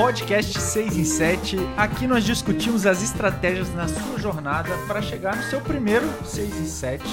podcast 6 em 7. Aqui nós discutimos as estratégias na sua jornada para chegar no seu primeiro 6 em 7.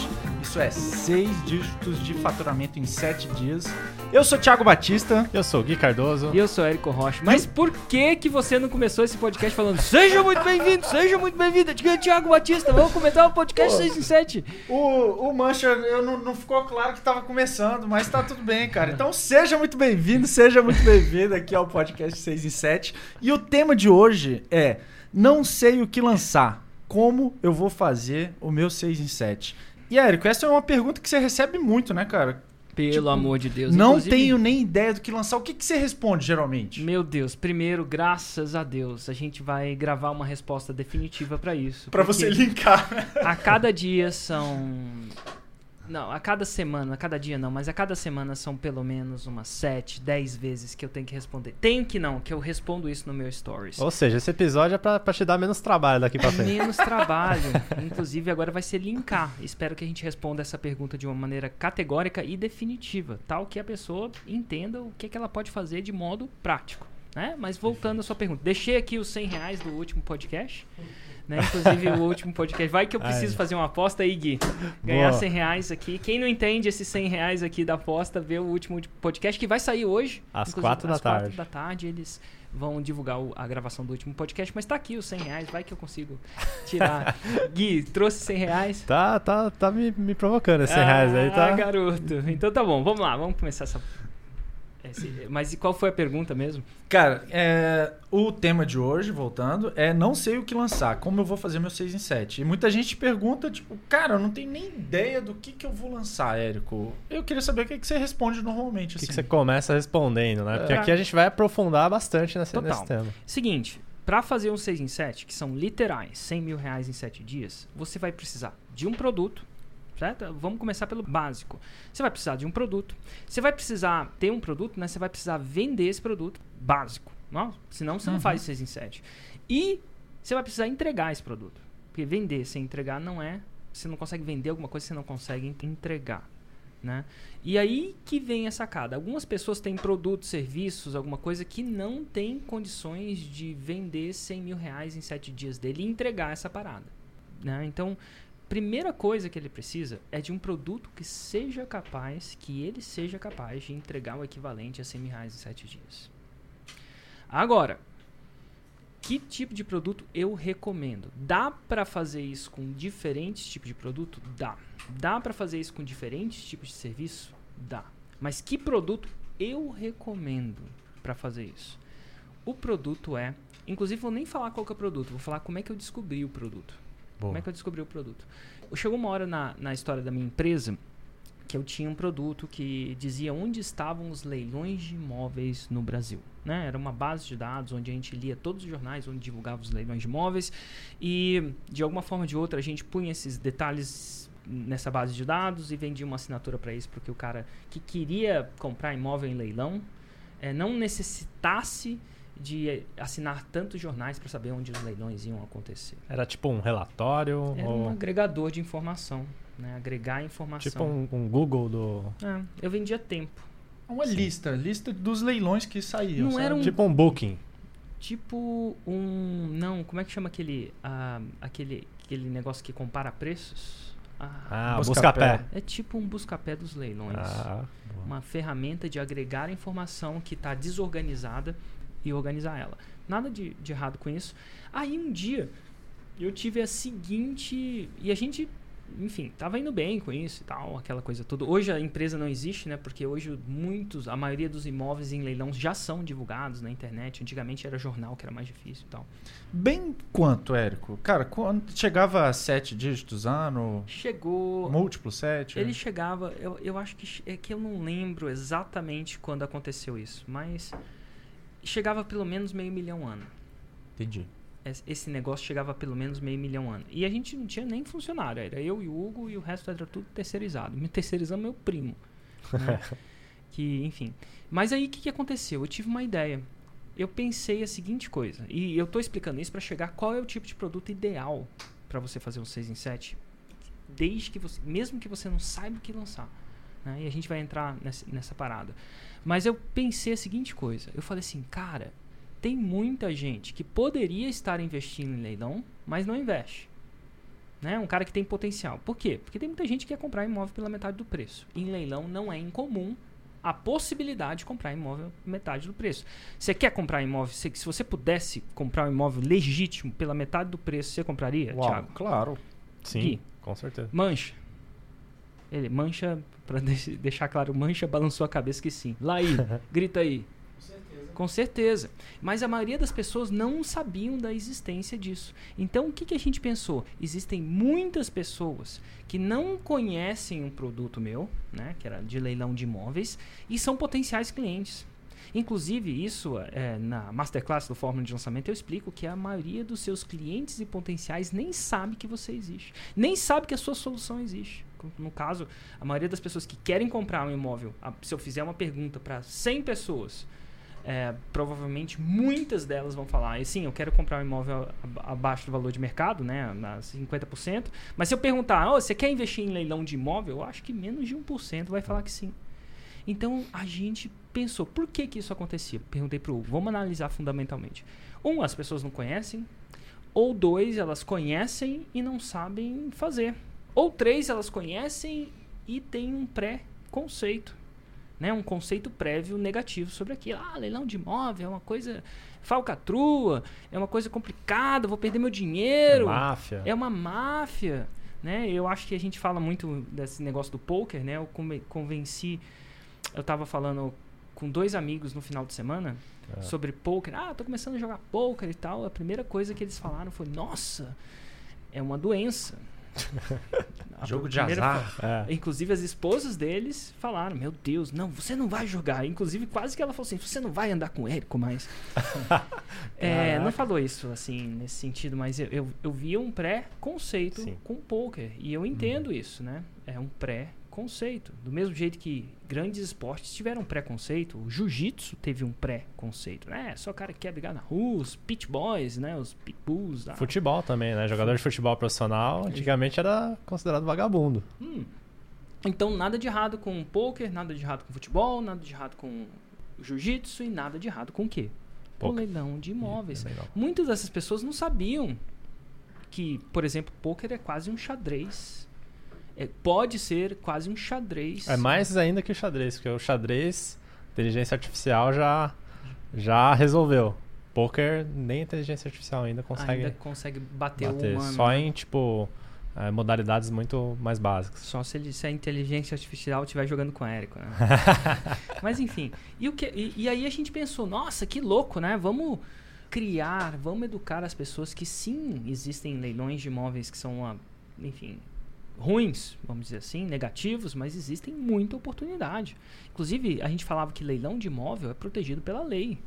Isso é, 6 dígitos de faturamento em 7 dias. Eu sou Thiago Batista. Eu sou o Gui Cardoso. E eu sou Érico Rocha. Mas por que que você não começou esse podcast falando Seja muito bem-vindo, seja muito bem-vindo, é Thiago Batista, vamos comentar o podcast 6 em 7. O, o Mancha, eu não, não ficou claro que estava começando, mas tá tudo bem, cara. Então seja muito bem-vindo, seja muito bem-vindo aqui ao podcast 6 em 7. E o tema de hoje é Não sei o que lançar. Como eu vou fazer o meu 6 em 7? E, Érico, essa é uma pergunta que você recebe muito, né, cara? Pelo Tipo, amor de Deus. Não Inclusive, tenho nem ideia do que lançar. O que, que você responde, geralmente? Meu Deus, primeiro, graças a Deus, a gente vai gravar uma resposta definitiva pra isso. Pra porque você linkar. A cada dia são. Não, a cada semana, a cada dia não, mas a cada semana são pelo menos umas 7, 10 vezes que eu tenho que responder. Tenho que não, que eu respondo isso no meu stories. Ou seja, esse episódio é pra, pra te dar menos trabalho daqui pra frente. Menos trabalho. Inclusive, agora vai ser linkar. Espero que a gente responda essa pergunta de uma maneira categórica e definitiva, tal que a pessoa entenda o que, é que ela pode fazer de modo prático. Né? Mas voltando à sua pergunta, deixei aqui os 100 reais do último podcast. Né? Inclusive, o último podcast. Vai que eu preciso Ai. fazer uma aposta aí, Gui. Ganhar Boa. 100 reais aqui. Quem não entende esses 100 reais aqui da aposta, vê o último podcast que vai sair hoje. Às quatro da às quatro tarde. da tarde eles vão divulgar o- a gravação do último podcast. Mas tá aqui os 100 reais. Vai que eu consigo tirar. Gui, trouxe 100 reais. Tá, tá, tá me, me provocando esses 100 reais aí, Ah, tá? garoto. Então tá bom, vamos lá, vamos começar essa. Mas e qual foi a pergunta mesmo? Cara, é, o tema de hoje, voltando, é não sei o que lançar, como eu vou fazer meu 6 em 7. E muita gente pergunta, tipo, cara, eu não tenho nem ideia do que, que eu vou lançar, Érico. Eu queria saber o que, que você responde normalmente, O que, assim. que você começa respondendo, né? Porque É. aqui a gente vai aprofundar bastante nesse, Total. nesse tema. Seguinte, pra fazer um 6 em 7, que são literais 100 mil reais em 7 dias, você vai precisar de um produto, certo? Vamos começar pelo básico. Você vai precisar de um produto. Você vai precisar ter um produto, né? Você vai precisar vender esse produto básico. Não? Senão você Uhum. não faz 6 em 7. E você vai precisar entregar esse produto. Porque vender sem entregar não é. Você não consegue vender alguma coisa você não consegue en- entregar. Né? E aí que vem a sacada. Algumas pessoas têm produtos, serviços, alguma coisa que não tem condições de vender 100 mil reais em 7 dias dele e entregar essa parada. Né? Então, primeira coisa que ele precisa é de um produto que seja capaz, que ele seja capaz de entregar o equivalente a 100 mil reais em 7 dias. Agora, que tipo de produto eu recomendo? Dá para fazer isso com diferentes tipos de produto? Dá. Dá para fazer isso com diferentes tipos de serviço? Dá. Mas que produto eu recomendo para fazer isso? O produto é, inclusive vou nem falar qual é o produto, vou falar como é que eu descobri o produto. Boa. Como é que eu descobri o produto? Chegou uma hora na, na história da minha empresa que eu tinha um produto que dizia onde estavam os leilões de imóveis no Brasil. Né? Era uma base de dados onde a gente lia todos os jornais onde divulgava os leilões de imóveis e de alguma forma ou de outra a gente punha esses detalhes nessa base de dados e vendia uma assinatura para isso porque o cara que queria comprar imóvel em leilão eh, não necessitasse de assinar tantos jornais para saber onde os leilões iam acontecer. Era tipo um relatório Era ou um agregador de informação, né? Agregar informação. tipo um, um Google do... É, eu vendia tempo. Uma lista, lista dos leilões que saíam. Não sabe? era um- Tipo um Booking. Tipo um. Não, como é que chama aquele. ah, aquele, aquele negócio que compara preços? Ah, Ah, Buscapé. Buscapé. é tipo um buscapé dos leilões. Ah. Uma ferramenta de agregar informação que está desorganizada e organizar ela. Nada de, de errado com isso. Aí um dia eu tive a seguinte. E a gente, enfim, tava indo bem com isso e tal, aquela coisa toda. Hoje a empresa não existe, né? Porque hoje muitos, a maioria dos imóveis em leilão já são divulgados na internet. Antigamente era jornal que era mais difícil e tal. Bem quanto, Érico? Cara, quando chegava a sete dígitos ano, Chegou. múltiplo sete? Ele chegava, eu, eu acho que é que eu não lembro exatamente quando aconteceu isso, mas chegava pelo menos meio milhão ano. Entendi. Es- Esse negócio chegava pelo menos meio milhão ano. E a gente não tinha nem funcionário, era eu e o Hugo e o resto era tudo terceirizado. Me terceirizando meu primo. né? que, enfim. Mas aí o que, que aconteceu? Eu tive uma ideia. Eu pensei a seguinte coisa, e eu estou explicando isso para chegar qual é o tipo de produto ideal para você fazer um 6 em 7, desde que você, mesmo que você não saiba o que lançar. Né? E a gente vai entrar nessa, nessa parada. Mas eu pensei a seguinte coisa. Eu falei assim, cara, tem muita gente que poderia estar investindo em leilão, mas não investe. Né? Um cara que tem potencial. Por quê? Porque tem muita gente que quer comprar imóvel pela metade do preço. Em leilão não é incomum a possibilidade de comprar imóvel metade do preço. Você quer comprar imóvel? Se, se você pudesse comprar um imóvel legítimo pela metade do preço, você compraria, Uau, Thiago? claro. Sim, Gui. com certeza. Mancha. Ele, mancha, pra deix- deixar claro, mancha balançou a cabeça que sim. Laí, grita aí. Com certeza. Mas a maioria das pessoas não sabiam da existência disso. Então, o que, que a gente pensou? Existem muitas pessoas que não conhecem um produto meu, né, que era de leilão de imóveis, e são potenciais clientes. Inclusive, isso é, na Masterclass do Fórmula de Lançamento eu explico que a maioria dos seus clientes e potenciais nem sabe que você existe. Nem sabe que a sua solução existe. No caso, a maioria das pessoas que querem comprar um imóvel, se eu fizer uma pergunta para 100 pessoas, é, provavelmente muitas delas vão falar, "E sim, eu quero comprar um imóvel ab- abaixo do valor de mercado, né, na 50%. Mas se eu perguntar, "Ô, você quer investir em leilão de imóvel? Eu acho que menos de 1% vai falar que sim. Então a gente pensou, por que que isso acontecia? Perguntei pro Hugo, vamos analisar fundamentalmente. Um, as pessoas não conhecem. Ou dois, elas conhecem e não sabem fazer. Ou três, elas conhecem e têm um pré-conceito. Né? Um conceito prévio negativo sobre aquilo. Ah, leilão de imóvel é uma coisa falcatrua, é uma coisa complicada, vou perder meu dinheiro. Máfia. É uma máfia, né? Eu acho que a gente fala muito desse negócio do poker, né? Eu conven- convenci, eu tava falando com dois amigos no final de semana É. sobre poker. Ah, tô começando a jogar poker e tal. A primeira coisa que eles falaram foi: "Nossa, é uma doença". Jogo de azar. fa- É. Inclusive as esposas deles falaram: Meu Deus, não, você não vai jogar. Inclusive, quase que ela falou assim: Você não vai andar com o Érico mais. É, não falou isso assim, nesse sentido, mas eu, eu, eu via um pré-conceito com poker. E eu entendo isso, né? É um pré-conceito. Do mesmo jeito que grandes esportes tiveram pré-conceito, o jiu-jitsu teve um pré-conceito. né? só cara que quer brigar na rua, os pit boys, né? Os pitbulls. da- Futebol também, né? Jogador de futebol profissional antigamente era considerado vagabundo. Hum. Então, nada de errado com poker, nada de errado com futebol, nada de errado com jiu-jitsu e nada de errado com o quê? Com Poker. leilão de imóveis. É. Muitas dessas pessoas não sabiam que, por exemplo, poker é quase um xadrez. É, pode ser quase um xadrez. É mais ainda que o xadrez, porque o xadrez, inteligência artificial já, já resolveu. Poker, nem inteligência artificial ainda consegue Ainda consegue bater, bater. o humano. Só né? em, tipo, é, modalidades muito mais básicas. Só se, ele, se a inteligência artificial estiver jogando com o Érico, né? Mas enfim. E, o que, e, e aí a gente pensou, nossa, que louco, né? Vamos criar, vamos educar as pessoas que sim, existem leilões de imóveis que são, uma, enfim, ruins, vamos dizer assim, negativos, mas existem muita oportunidade. Inclusive, a gente falava que leilão de imóvel é protegido pela lei.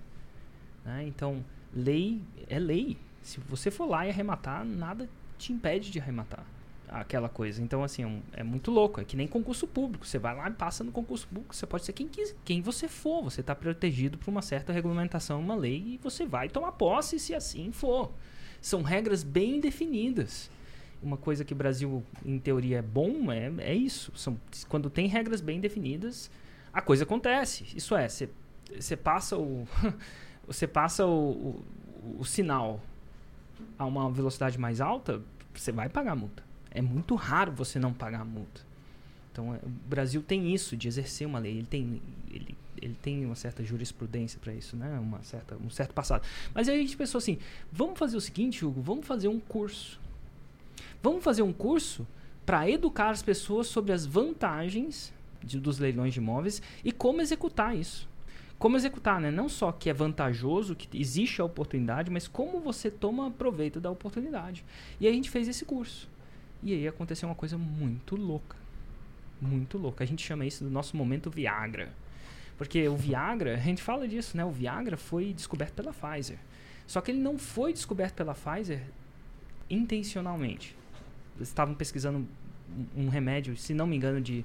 né? Então, lei é lei. Se você for lá e arrematar, nada te impede de arrematar aquela coisa. Então, assim, é, um- é muito louco. É que nem concurso público. Você vai lá e passa no concurso público. Você pode ser quem, quis, quem você for. Você está protegido por uma certa regulamentação, uma lei, e você vai tomar posse se assim for. São regras bem definidas. Uma coisa que o Brasil, em teoria, é bom é, é isso. São, quando tem regras bem definidas, a coisa acontece. Isso é, você passa o. você passa o, o, o sinal a uma velocidade mais alta, você vai pagar multa. É muito raro você não pagar multa. Então, é, o Brasil tem isso de exercer uma lei. Ele tem, ele, ele tem uma certa jurisprudência para isso, né? Uma certa, um certo passado. Mas aí a gente pensou assim: vamos fazer o seguinte, Hugo, vamos fazer um curso. Vamos fazer um curso para educar as pessoas sobre as vantagens de- dos leilões de imóveis e como executar isso. Como executar, né? Não só que é vantajoso, que existe a oportunidade, mas como você toma proveito da oportunidade. E aí a gente fez esse curso. E aí aconteceu uma coisa muito louca. Muito louca. A gente chama isso do nosso momento Viagra. Porque o Viagra, a gente fala disso, né? O Viagra foi descoberto pela Pfizer. Só que ele não foi descoberto pela Pfizer intencionalmente. Eles estavam pesquisando um, remédio, se não me engano, de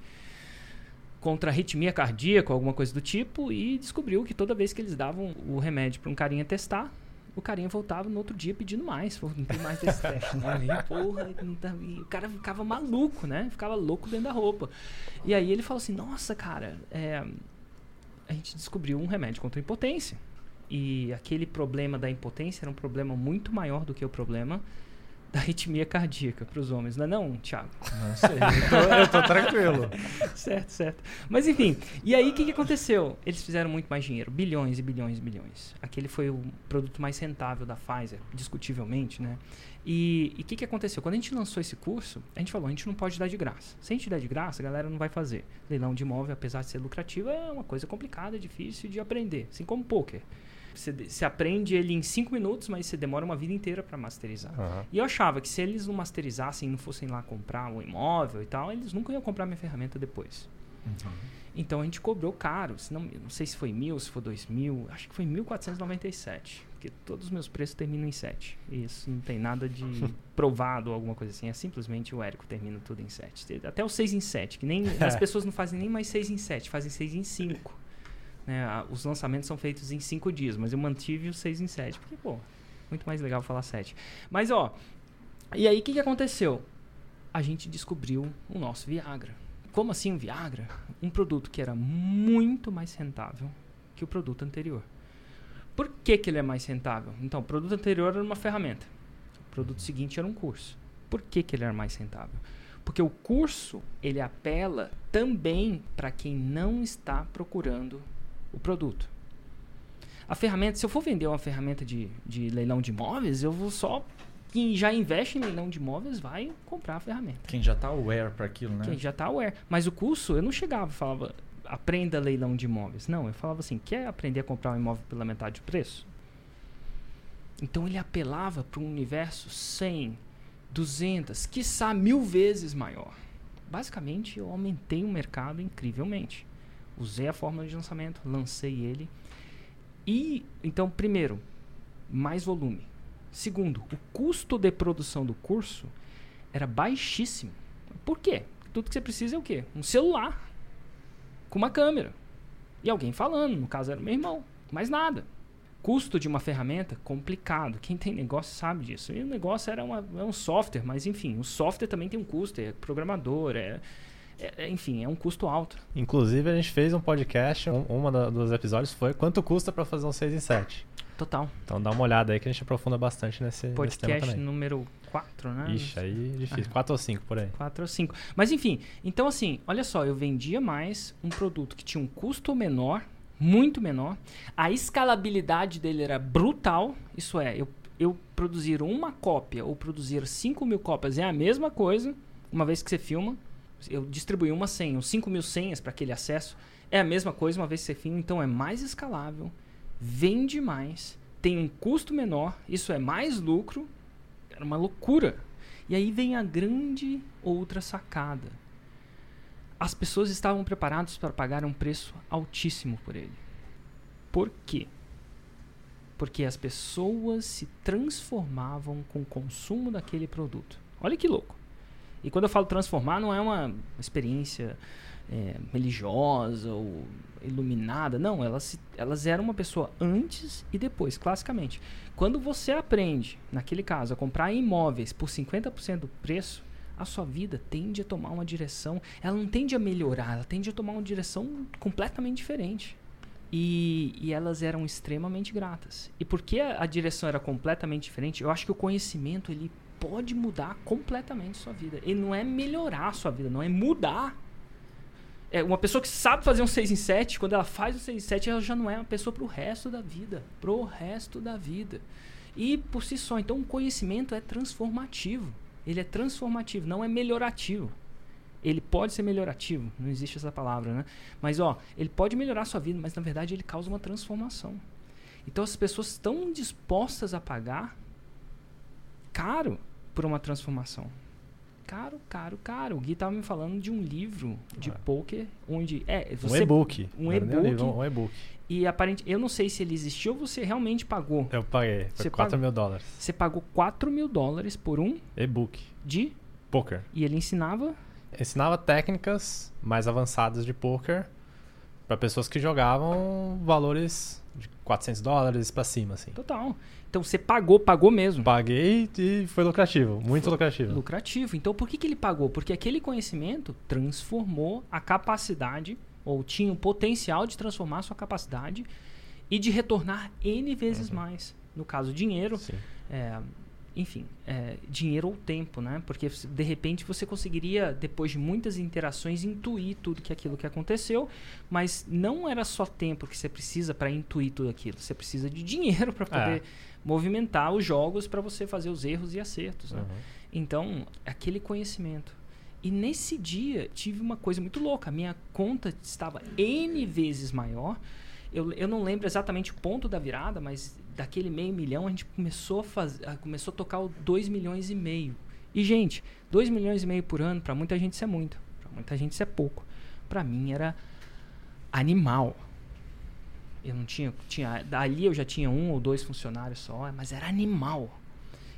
contra arritmia cardíaca, alguma coisa do tipo, e descobriu que toda vez que eles davam o remédio para um carinha testar, o carinha voltava no outro dia pedindo mais. Não tem mais desse teste. E, porra, tá- e o cara ficava maluco, né? Ficava louco dentro da roupa. E aí ele falou assim, nossa, cara, é, a gente descobriu um remédio contra a impotência. E aquele problema da impotência era um problema muito maior do que o problema da arritmia cardíaca para os homens, não é não, Thiago? Não sei, eu tô, eu tô tranquilo. certo, certo. Mas enfim, e aí o que, que aconteceu? Eles fizeram muito mais dinheiro, bilhões e bilhões e bilhões. Aquele foi o produto mais rentável da Pfizer, discutivelmente, né? E o que, que aconteceu? Quando a gente lançou esse curso, a gente falou, a gente não pode dar de graça. Se a gente der de graça, a galera não vai fazer. Leilão de imóvel, apesar de ser lucrativo, é uma coisa complicada, difícil de aprender, assim como poker. Você, você aprende ele em 5 minutos, mas você demora uma vida inteira para masterizar. Aham. E eu achava que se eles não masterizassem, não fossem lá comprar um imóvel e tal, eles nunca iam comprar minha ferramenta depois. Então a gente cobrou caro. Se não, não sei se foi mil, se foi dois mil. Acho que foi 1.497. Porque todos os meus preços terminam em 7. Isso não tem nada de provado ou alguma coisa assim. É simplesmente o Érico termina tudo em 7. Até o 6 em 7. Que nem, as pessoas não fazem nem mais 6 em 7, fazem 6 em 5. Né? Os lançamentos são feitos em 5 dias, mas eu mantive o 6 em 7. Porque, pô, muito mais legal falar 7. Mas, ó, e aí o que, que aconteceu? A gente descobriu o nosso Viagra. Como assim um Viagra? Um produto que era muito mais rentável que o produto anterior. Por que, que ele é mais rentável? Então, o produto anterior era uma ferramenta. O produto seguinte era um curso. Por que, que ele era mais rentável? Porque o curso, ele apela também para quem não está procurando o produto. A ferramenta, se eu for vender uma ferramenta de, de leilão de imóveis, eu vou só. Quem já investe em leilão de imóveis vai comprar a ferramenta. Quem já tá aware para aquilo, né? Quem já está aware. Mas o curso, eu não chegava e falava, aprenda leilão de imóveis. Não, eu falava assim, quer aprender a comprar um imóvel pela metade do preço? Então ele apelava para um universo 100, 200, quiçá mil vezes maior. Basicamente, eu aumentei o mercado incrivelmente. Usei a fórmula de lançamento, lancei ele. E, então, primeiro, mais volume. Segundo, o custo de produção do curso era baixíssimo. Por quê? Tudo que você precisa é o quê? Um celular com uma câmera e alguém falando. No caso era meu irmão. Mais nada. Custo de uma ferramenta complicado. Quem tem negócio sabe disso. E o negócio era uma- é um software, mas enfim, o software também tem um custo. É programador, é, é- é- enfim, é um custo alto. Inclusive, a gente fez um podcast, um, uma da- dos episódios foi quanto custa pra fazer um 6 em 7. Total. Então dá uma olhada aí que a gente aprofunda bastante nesse, nesse Podcast também. número 4, né? Ixi, aí é difícil. 4 ou 5 por aí. 4 ou 5. Mas enfim, então assim, olha só, eu vendia mais um produto que tinha um custo menor, muito menor. A escalabilidade dele era brutal. Isso é, eu, eu produzir uma cópia ou produzir 5 mil cópias é a mesma coisa, uma vez que você filma. Eu distribuí uma senha, os 5 mil senhas para aquele acesso. É a mesma coisa uma vez filma, então é mais escalável, vende mais, tem um custo menor, isso é mais lucro. Era uma loucura. E aí vem a grande outra sacada. As pessoas estavam preparadas para pagar um preço altíssimo por ele. Por quê? Porque as pessoas se transformavam com o consumo daquele produto. Olha que louco. E quando eu falo transformar, não é uma experiência é, religiosa ou iluminada. Não, elas, elas eram uma pessoa antes e depois, classicamente. Quando você aprende, naquele caso, a comprar imóveis por 50% do preço, a sua vida tende a tomar uma direção. Ela não tende a melhorar, ela tende a tomar uma direção completamente diferente. E, e elas eram extremamente gratas. E porque a, a direção era completamente diferente, eu acho que o conhecimento ele pode mudar completamente sua vida. Ele não é melhorar sua vida, não é mudar. É uma pessoa que sabe fazer um 6 em 7, quando ela faz um 6 em 7, ela já não é uma pessoa pro resto da vida. Pro resto da vida. E por si só, então o conhecimento é transformativo. Ele é transformativo, não é melhorativo. Ele pode ser melhorativo, não existe essa palavra, né? Mas ó, ele pode melhorar sua vida, mas na verdade ele causa uma transformação. Então as pessoas estão dispostas a pagar caro por uma transformação. Caro, caro, caro. O Gui tava me falando de um livro de Ah. poker onde é Um você e-book. um era nem e-book. Um e-book. e aparente, eu não sei se ele existiu ou você realmente pagou. Eu paguei. Foi Você 4 paga- mil dólares. Você pagou 4 mil dólares por um E-book. de Poker. e ele ensinava Ensinava técnicas mais avançadas de poker para pessoas que jogavam valores de 400 dólares pra cima, assim. total. Então você pagou, pagou mesmo. Paguei e foi lucrativo. Muito Foi lucrativo. lucrativo. Então, por que, que ele pagou? Porque aquele conhecimento transformou a capacidade, ou tinha o potencial de transformar a sua capacidade e de retornar N vezes mais. No caso, dinheiro, Sim. é, enfim, é, dinheiro ou tempo, né? Porque de repente você conseguiria, depois de muitas interações, intuir tudo que aquilo que aconteceu, mas não era só tempo que você precisa para intuir tudo aquilo. Você precisa de dinheiro para poder É. movimentar os jogos para você fazer os erros e acertos. Né? Uhum. Então, aquele conhecimento. E nesse dia tive uma coisa muito louca. A minha conta estava N vezes maior. Eu, eu não lembro exatamente o ponto da virada, mas daquele meio milhão a gente começou a, faz, começou a tocar o 2 milhões e meio. E, gente, 2 milhões e meio por ano, para muita gente isso é muito. Para muita gente isso é pouco. Para mim era animal. Eu não tinha, tinha. Dali eu já tinha um ou dois funcionários só, mas era animal.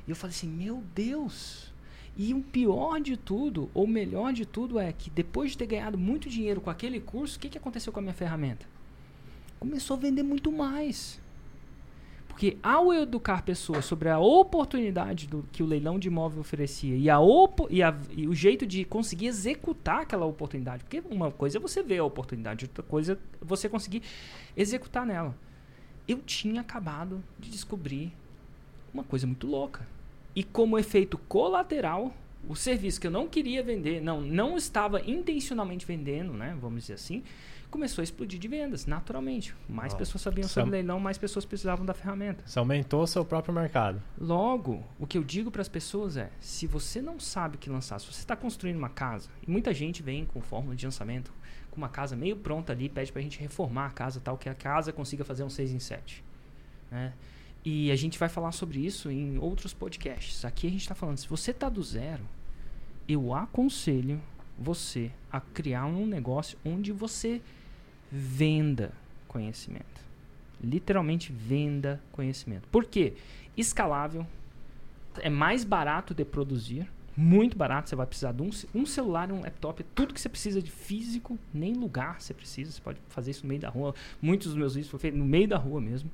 E eu falei assim, meu Deus. E o pior de tudo, ou melhor de tudo, é que depois de ter ganhado muito dinheiro com aquele curso, o que, que aconteceu com a minha ferramenta? Começou a vender muito mais. Porque ao educar pessoas sobre a oportunidade do, que o leilão de imóvel oferecia e, a opo, e, a- e o jeito de conseguir executar aquela oportunidade, porque uma coisa é você ver a oportunidade, outra coisa é você conseguir executar nela. Eu tinha acabado de descobrir uma coisa muito louca. E como efeito colateral, o serviço que eu não queria vender, não, não estava intencionalmente vendendo, né, vamos dizer assim, começou a explodir de vendas, naturalmente. Mais pessoas sabiam sobre é- leilão, mais pessoas precisavam da ferramenta. Você aumentou o seu próprio mercado. Logo, o que eu digo para as pessoas é: se você não sabe o que lançar, se você está construindo uma casa, e muita gente vem com fórmula de lançamento, com uma casa meio pronta ali, pede para a gente reformar a casa tal, que a casa consiga fazer um 6 em 7. Né? E a gente vai falar sobre isso em outros podcasts. Aqui a gente está falando, se você está do zero, eu aconselho você a criar um negócio onde você venda conhecimento. Literalmente venda conhecimento. Por quê? Escalável, é mais barato de produzir, muito barato. Você vai precisar de um, um celular, um laptop, tudo que você precisa de físico, nem lugar você precisa. Você pode fazer isso no meio da rua. Muitos dos meus vídeos foram feitos no meio da rua mesmo.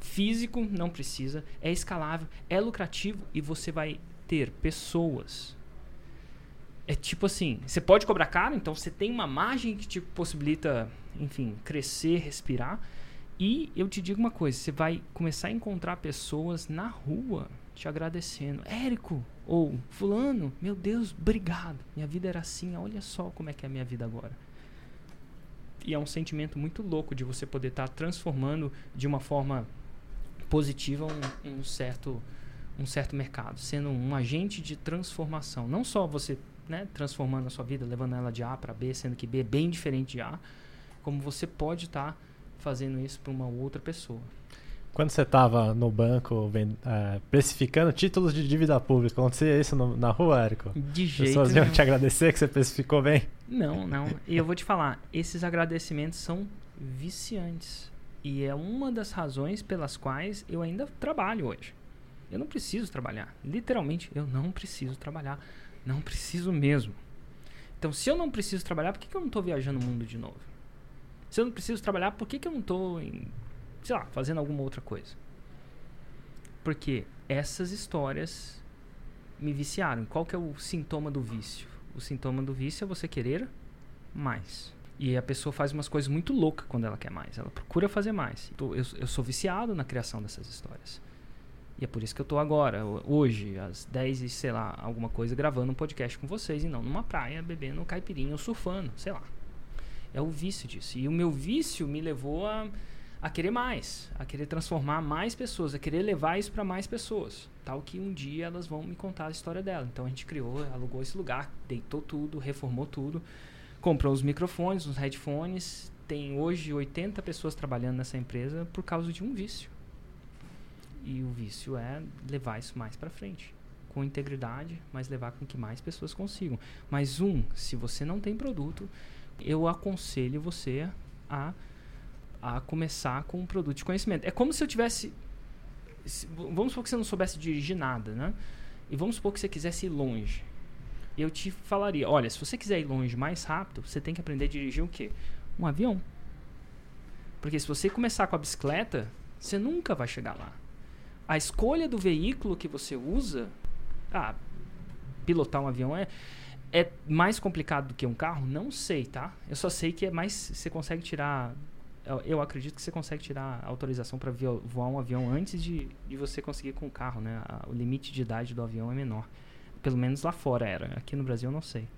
Físico não precisa, é escalável, é lucrativo e você vai ter pessoas. É tipo assim, você pode cobrar caro, então você tem uma margem que te possibilita, enfim, crescer, respirar. E eu te digo uma coisa, você vai começar a encontrar pessoas na rua te agradecendo. Érico, ou fulano, meu Deus, obrigado. Minha vida era assim, olha só como é que é a minha vida agora. E é um sentimento muito louco de você poder estar transformando de uma forma positiva um, um certo um certo mercado, sendo um agente de transformação. Não só você né, transformando a sua vida, levando ela de A para B, sendo que B é bem diferente de A, como você pode estar fazendo isso para uma outra pessoa. Quando você estava no banco eh, precificando títulos de dívida pública, acontecia isso no- na rua, Érico? De jeito pessoas iam te agradecer que você precificou bem? Não, não. E eu vou te falar, esses agradecimentos são viciantes. E é uma das razões pelas quais eu ainda trabalho hoje. Eu não preciso trabalhar. Literalmente, eu não preciso trabalhar. Não preciso mesmo. Então, se eu não preciso trabalhar, por que, que eu não estou viajando o mundo de novo? Se eu não preciso trabalhar, por que, que eu não estou, sei lá, fazendo alguma outra coisa? Porque essas histórias me viciaram. Qual que é o sintoma do vício? O sintoma do vício é você querer mais. E a pessoa faz umas coisas muito loucas quando ela quer mais. Ela procura fazer mais. Eu, eu sou viciado na criação dessas histórias. E é por isso que eu tô agora, ho- hoje, às 10 e sei lá, alguma coisa, gravando um podcast com vocês e não numa praia, bebendo caipirinha ou surfando, sei lá. É o vício disso. E o meu vício me levou a, a querer mais, a querer transformar mais pessoas, a querer levar isso para mais pessoas. Tal que um dia elas vão me contar a história dela. Então a gente criou, alugou esse lugar, deitou tudo, reformou tudo, comprou os microfones, os headphones. Tem hoje 80 pessoas trabalhando nessa empresa por causa de um vício. E o vício é levar isso mais para frente. Com integridade, mas levar com que mais pessoas consigam. Mas um, se você não tem produto, eu aconselho você a, a começar com um produto de conhecimento. É como se eu tivesse. se- vamos supor que você não soubesse dirigir nada, né? E vamos supor que você quisesse ir longe. Eu te falaria: olha, se você quiser ir longe mais rápido, você tem que aprender a dirigir o quê? Um avião. Porque se você começar com a bicicleta, você nunca vai chegar lá. A escolha do veículo que você usa. Ah, pilotar um avião é é mais complicado do que um carro? Não sei, tá? Eu só sei que é mais. Você consegue tirar eu, acredito que você consegue tirar autorização para voar um avião antes de, de você conseguir com o carro, né? O limite de idade do avião é menor. Pelo menos lá fora era. Aqui no Brasil eu não sei.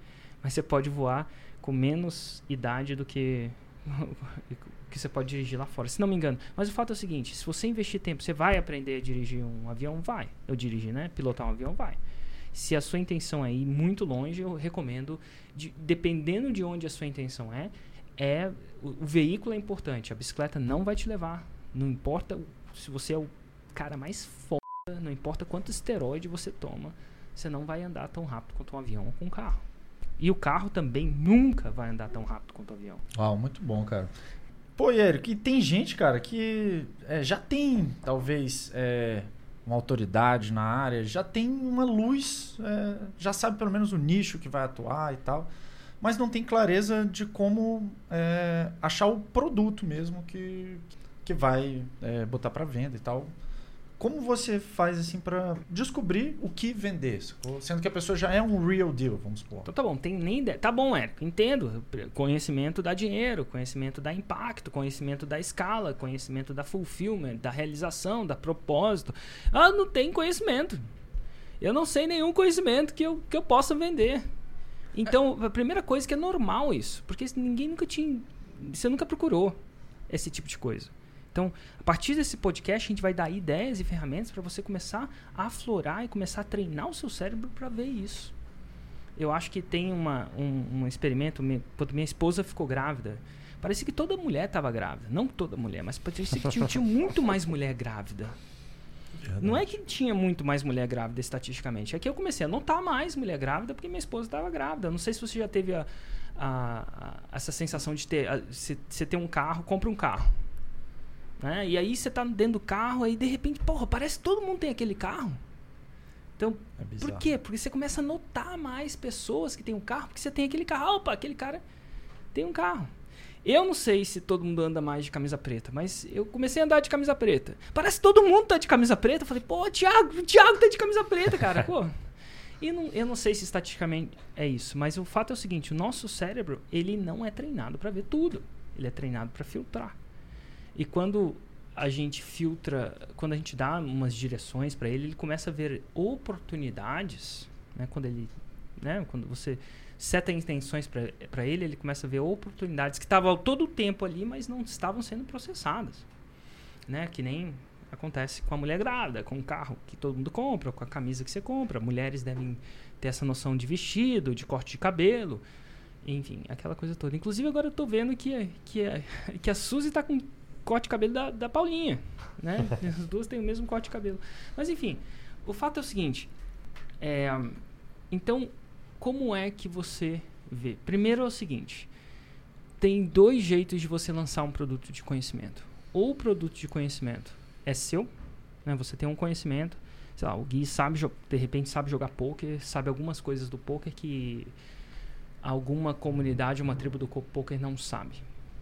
Mas você pode voar com menos idade do que que você pode dirigir lá fora, se não me engano. Mas o fato é o seguinte, se você investir tempo, você vai aprender a dirigir um avião? Vai. Eu dirigi, né? Pilotar um avião? Vai. Se a sua intenção é ir muito longe, eu recomendo, de- dependendo de onde a sua intenção é, é o, o veículo é importante. A bicicleta não vai te levar. Não importa se você é o cara mais foda, não importa quanto esteroide você toma, você não vai andar tão rápido quanto um avião ou com um carro. E o carro também nunca vai andar tão rápido quanto o avião. Uau, muito bom, cara. Pô, e Érico, e tem gente, cara, que é, já tem, talvez, é, uma autoridade na área, já tem uma luz, é, já sabe pelo menos o nicho que vai atuar e tal, mas não tem clareza de como é, achar o produto mesmo que, que vai é, botar para venda e tal. Como você faz assim para descobrir o que vender? Sendo que a pessoa já é um real deal, vamos supor. Então tá bom, tem nem ideia. Tá bom, Érico, entendo. Conhecimento dá dinheiro, conhecimento dá impacto, conhecimento dá escala, conhecimento dá fulfillment, da realização, da propósito. Ah, não tem conhecimento. Eu não sei nenhum conhecimento que eu, que eu possa vender. Então, a primeira coisa que é normal isso, porque ninguém nunca tinha. Você nunca procurou esse tipo de coisa. Então, a partir desse podcast, a gente vai dar ideias e ferramentas para você começar a aflorar e começar a treinar o seu cérebro para ver isso. Eu acho que tem uma, um, um experimento. Quando minha esposa ficou grávida, parecia que toda mulher estava grávida. Não toda mulher, mas parecia que tinha, tinha muito mais mulher grávida. Não é que tinha muito mais mulher grávida estatisticamente. É que eu comecei a notar mais mulher grávida porque minha esposa estava grávida. Não sei se você já teve a, a- a- essa sensação de ter. você tem um carro, compra um carro. Né? E aí você tá dentro do carro, aí de repente, porra, parece que todo mundo tem aquele carro. Então, É por quê? Porque você começa a notar mais pessoas que têm um carro, porque você tem aquele carro. Opa, aquele cara tem um carro. Eu não sei se todo mundo anda mais de camisa preta, mas eu comecei a andar de camisa preta. Parece que todo mundo tá de camisa preta. Eu falei, pô, Thiago, o Thiago tá de camisa preta, cara. Pô. E não, eu não sei se estatisticamente é isso, mas o fato é o seguinte: o nosso cérebro, ele não é treinado para ver tudo. Ele é treinado para filtrar. E quando a gente filtra, quando a gente dá umas direções para ele, ele começa a ver oportunidades, né? Quando ele, né? Quando você seta intenções para ele, ele começa a ver oportunidades que estavam todo o tempo ali, mas não estavam sendo processadas, né? Que nem acontece com a mulher grávida, com o carro que todo mundo compra, com a camisa que você compra. Mulheres devem ter essa noção de vestido, de corte de cabelo, enfim, aquela coisa toda. Inclusive agora eu tô vendo que, que, que a Suzy tá com corte de cabelo da, da Paulinha, né? As duas têm o mesmo corte de cabelo. Mas enfim, o fato é o seguinte, é, então, como é que você vê? Primeiro é o seguinte, tem dois jeitos de você lançar um produto de conhecimento. Ou o produto de conhecimento é seu, né? Você tem um conhecimento, sei lá, o Gui sabe, de repente sabe jogar poker, sabe algumas coisas do poker que alguma comunidade, uma tribo do poker não sabe.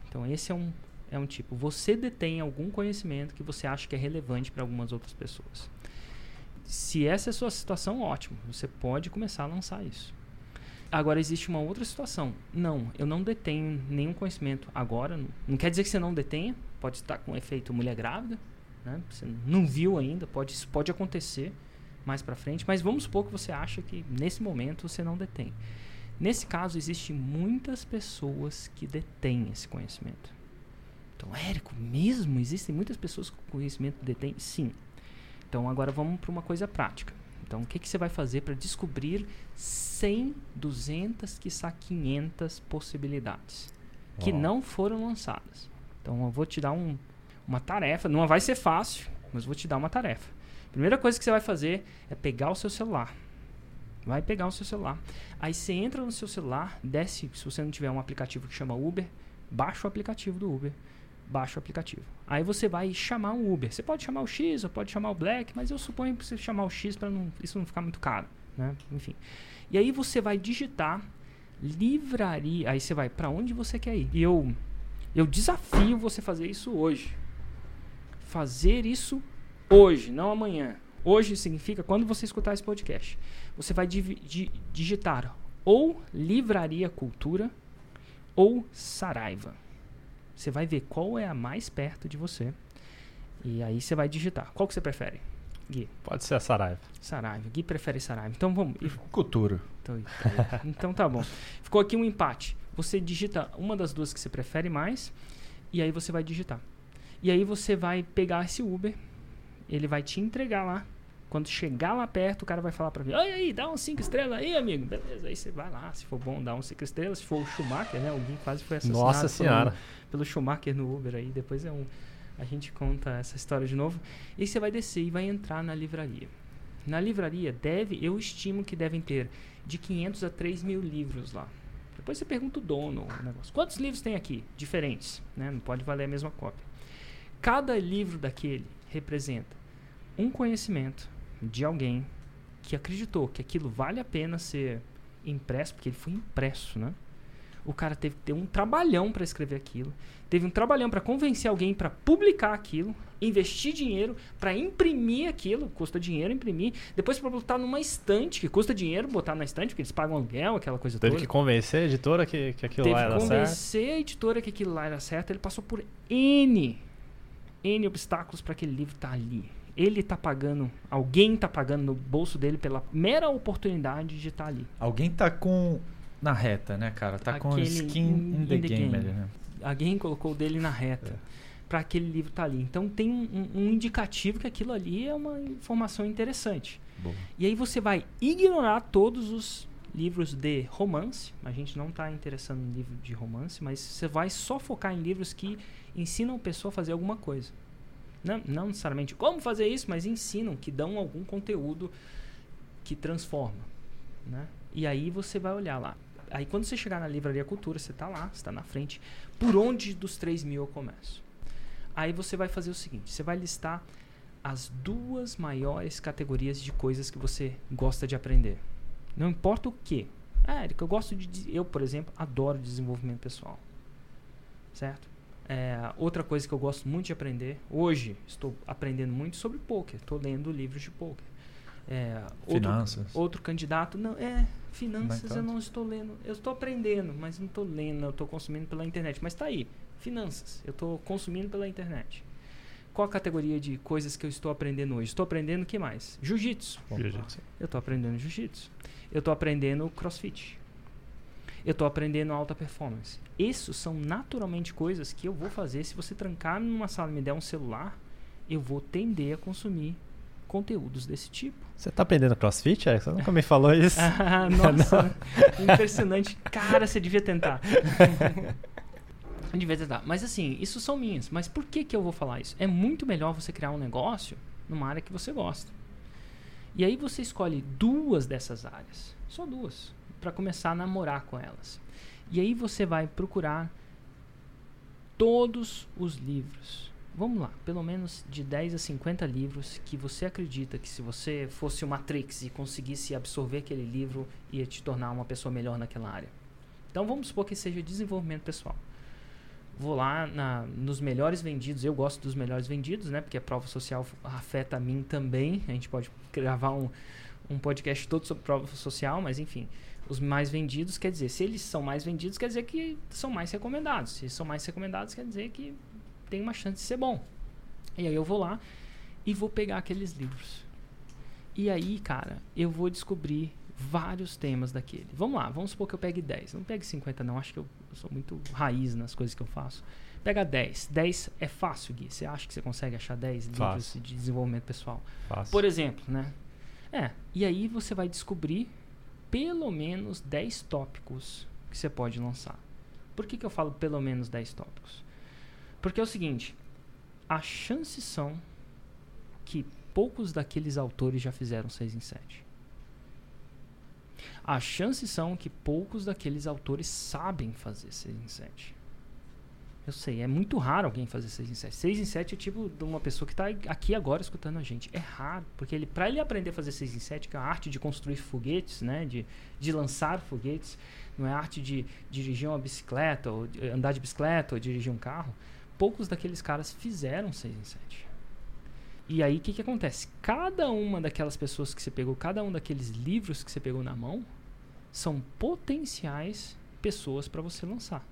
Então esse é um é um tipo, você detém algum conhecimento que você acha que é relevante para algumas outras pessoas. Se essa é a sua situação, ótimo, você pode começar a lançar isso. Agora existe uma outra situação. Não, eu não detenho nenhum conhecimento agora. Não, quer dizer que você não detenha. Pode estar com efeito mulher grávida, né? Você não viu ainda. Pode isso pode acontecer mais para frente. Mas vamos supor que você acha que nesse momento você não detém. Nesse caso existem muitas pessoas que detêm esse conhecimento. Então, Érico, mesmo existem muitas pessoas com conhecimento que detêm? Sim. Então agora vamos para uma coisa prática. Então o que, que você vai fazer para descobrir 100, 200, quiçá 500 possibilidades que Uau. não foram lançadas? Então eu vou te dar um- uma tarefa, não vai ser fácil, mas vou te dar uma tarefa. Primeira coisa que você vai fazer é pegar o seu celular. Vai pegar o seu celular. Aí você entra no seu celular, desce, se você não tiver um aplicativo que chama Uber, baixa o aplicativo do Uber baixa o aplicativo. Aí você vai chamar um Uber. Você pode chamar o X ou pode chamar o Black, mas eu suponho que você chamar o X para isso não ficar muito caro, né? Enfim. E aí você vai digitar livraria. Aí você vai para onde você quer ir. E eu eu desafio você fazer isso hoje. Fazer isso hoje, não amanhã. Hoje significa quando você escutar esse podcast. Você vai di- digitar ou Livraria Cultura ou Saraiva. Você vai ver qual é a mais perto de você. E aí você vai digitar. Qual que você prefere? Gui. Pode ser a Saraiva. Saraiva. Gui prefere Saraiva. Então vamos. Cultura. Então, então, então tá bom. Ficou aqui um empate. Você digita uma das duas que você prefere mais. E aí você vai digitar. E aí você vai pegar esse Uber. Ele vai te entregar lá. Quando chegar lá perto, o cara vai falar pra mim: Olha aí, dá uns 5 estrelas aí, amigo. Beleza, aí você vai lá. Se for bom, dá uns 5 estrelas. Se for o Schumacher, né? Alguém quase foi assassinado Nossa um- senhora. pelo Schumacher no Uber aí. Depois é um. A gente conta essa história de novo. E você vai descer e vai entrar na livraria. Na livraria deve, eu estimo que devem ter de 500 a 3 mil livros lá. Depois você pergunta o dono o negócio. Quantos livros tem aqui? Diferentes, né? Não pode valer a mesma cópia. Cada livro daquele representa um conhecimento de alguém que acreditou que aquilo vale a pena ser impresso, porque ele foi impresso, né? O cara teve que ter um trabalhão para escrever aquilo, teve um trabalhão para convencer alguém para publicar aquilo, investir dinheiro para imprimir aquilo, custa dinheiro imprimir, depois para botar numa estante, que custa dinheiro botar na estante, porque eles pagam aluguel, aquela coisa Teve toda. que convencer a editora que, que aquilo Teve lá que era certo. convencer a editora que aquilo lá era certo. Ele passou por N, N obstáculos para aquele livro estar ali. Ele tá pagando, alguém tá pagando no bolso dele pela mera oportunidade de estar ali. Alguém tá com. Na reta, né, cara? Tá com Aquele skin in- in, the, the game, game. ali, né? Alguém colocou o dele na reta É. para aquele livro estar ali. Então tem um, um indicativo que aquilo ali é uma informação interessante. Boa. E aí você vai ignorar todos os livros de romance. A gente não está interessado em livro de romance, mas você vai só focar em livros que ensinam a pessoa a fazer alguma coisa. Não, não necessariamente como fazer isso, mas ensinam, que dão algum conteúdo que transforma. Né? E aí você vai olhar lá. Aí quando você chegar na Livraria Cultura, você está lá, está na frente. Por onde dos 3 mil eu começo? Aí você vai fazer o seguinte: você vai listar as duas maiores categorias de coisas que você gosta de aprender. Não importa o que. Ah, Eric, eu gosto de- Eu, por exemplo, adoro desenvolvimento pessoal. Certo? É, outra coisa que eu gosto muito de aprender, hoje estou aprendendo muito sobre poker. Estou lendo livros de poker. É, outro, Finanças. outro candidato, não, é, finanças Não é eu não estou lendo. Eu estou aprendendo, mas não estou lendo, eu estou consumindo pela internet. Mas está aí, finanças, eu estou consumindo pela internet. Qual a categoria de coisas que eu estou aprendendo hoje? Estou aprendendo o que mais? Jiu-jitsu. Jiu-jitsu. Eu estou aprendendo jiu-jitsu. Eu estou aprendendo crossfit. Eu estou aprendendo alta performance. Isso são naturalmente coisas que eu vou fazer. Se você trancar numa sala e me der um celular, eu vou tender a consumir conteúdos desse tipo. Você tá aprendendo crossfit, Eric? Você nunca me falou isso. Ah, nossa, impressionante. Cara, você devia tentar. Devia tentar. Mas assim, isso são minhas. Mas por que, que eu vou falar isso? É muito melhor você criar um negócio numa área que você gosta. E aí você escolhe duas dessas áreas. Só duas. Para começar a namorar com elas. E aí você vai procurar todos os livros. Vamos lá, pelo menos de 10 a 50 livros que você acredita que se você fosse o Matrix e conseguisse absorver aquele livro, ia te tornar uma pessoa melhor naquela área. Então vamos supor que seja desenvolvimento pessoal. Vou lá na- nos melhores vendidos, eu gosto dos melhores vendidos, né? Porque a prova social afeta a mim também. A gente pode gravar um, um podcast todo sobre prova social, mas enfim. Os mais vendidos quer dizer, se eles são mais vendidos, quer dizer que são mais recomendados. Se são mais recomendados, quer dizer que tem uma chance de ser bom. E aí eu vou lá e vou pegar aqueles livros. E aí, cara, eu vou descobrir vários temas daquele. Vamos lá, vamos supor que eu pegue 10. Não pegue 50 não, acho que eu, eu sou muito raiz nas coisas que eu faço. Pega 10. 10 é fácil, Gui. Você acha que você consegue achar 10 livros de desenvolvimento pessoal? Fácil. Por exemplo, né? É, e aí você vai descobrir pelo menos 10 tópicos que você pode lançar. Por que, que eu falo pelo menos 10 tópicos? Porque é o seguinte, as chances são que poucos daqueles autores já fizeram 6 em 7. As chances são que poucos daqueles autores sabem fazer 6 em 7. Eu sei, é muito raro alguém fazer 6 em 7. 6 em 7 é tipo de uma pessoa que está aqui agora escutando a gente. É raro, porque ele para ele aprender a fazer 6 em 7, que é a arte de construir foguetes, né, de, de lançar foguetes, não é arte de dirigir uma bicicleta, ou de andar de bicicleta, ou dirigir um carro. Poucos daqueles caras fizeram 6 em 7. E aí o que, que acontece? Cada uma daquelas pessoas que você pegou, cada um daqueles livros que você pegou na mão, são potenciais pessoas para você lançar.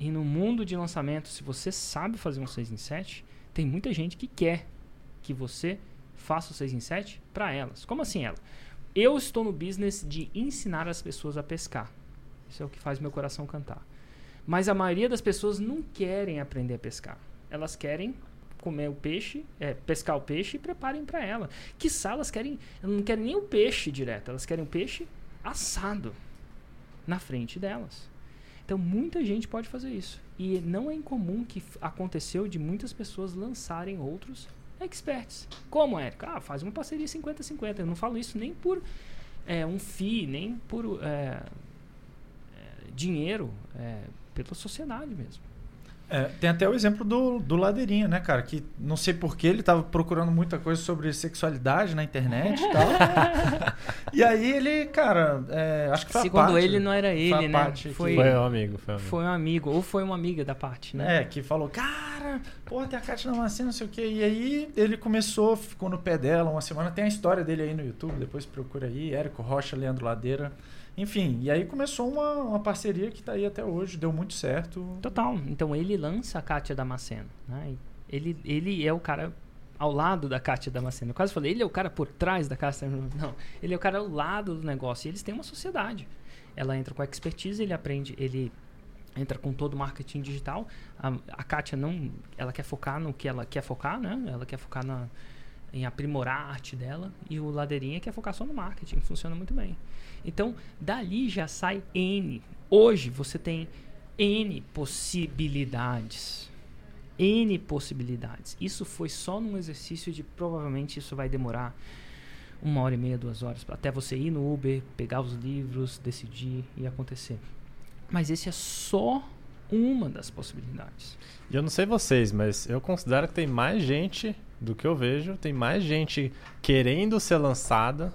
E no mundo de lançamento, se você sabe fazer um 6 em 7, tem muita gente que quer que você faça o 6 em 7 para elas. Como assim ela? Eu estou no business de ensinar as pessoas a pescar. Isso é o que faz meu coração cantar. Mas a maioria das pessoas não querem aprender a pescar. Elas querem comer o peixe, é, pescar o peixe e preparem para ela. Que elas querem, elas não querem nem o peixe direto, elas querem o peixe assado na frente delas. Então muita gente pode fazer isso. E não é incomum que aconteceu de muitas pessoas lançarem outros experts. Como, Érica? Ah, faz uma parceria 50-50. Eu não falo isso nem por é, um FII, nem por é, é, dinheiro, é, pela sociedade mesmo. É, tem até o exemplo do, do Ladeirinha, né, cara? Que não sei porquê ele tava procurando muita coisa sobre sexualidade na internet e tal. e aí ele, cara, é, acho que foi Segundo a parte, ele, não era ele, né? Foi, foi um amigo, foi um amigo. Foi um amigo, ou foi uma amiga da parte, né? É, que falou, cara, pô, tem a Kátia Damasceno, não sei o quê. E aí ele começou, ficou no pé dela uma semana. Tem a história dele aí no YouTube, depois procura aí. Érico Rocha, Leandro Ladeira. Enfim, e aí começou uma, uma parceria que está aí até hoje, deu muito certo. Total. Então ele lança a Kátia Damasceno. Né? Ele, ele é o cara ao lado da Kátia Damasceno. Eu quase falei, ele é o cara por trás da Kátia Não, ele é o cara ao lado do negócio. E eles têm uma sociedade. Ela entra com expertise, ele aprende, ele entra com todo o marketing digital. A, a Kátia não, ela quer focar no que ela quer focar, né? Ela quer focar na, em aprimorar a arte dela. E o Ladeirinha quer focar só no marketing. Funciona muito bem. Então, dali já sai N. Hoje você tem N possibilidades. N possibilidades. Isso foi só num exercício de provavelmente isso vai demorar uma hora e meia, duas horas, até você ir no Uber, pegar os livros, decidir e acontecer. Mas esse é só uma das possibilidades. E eu não sei vocês, mas eu considero que tem mais gente do que eu vejo, tem mais gente querendo ser lançada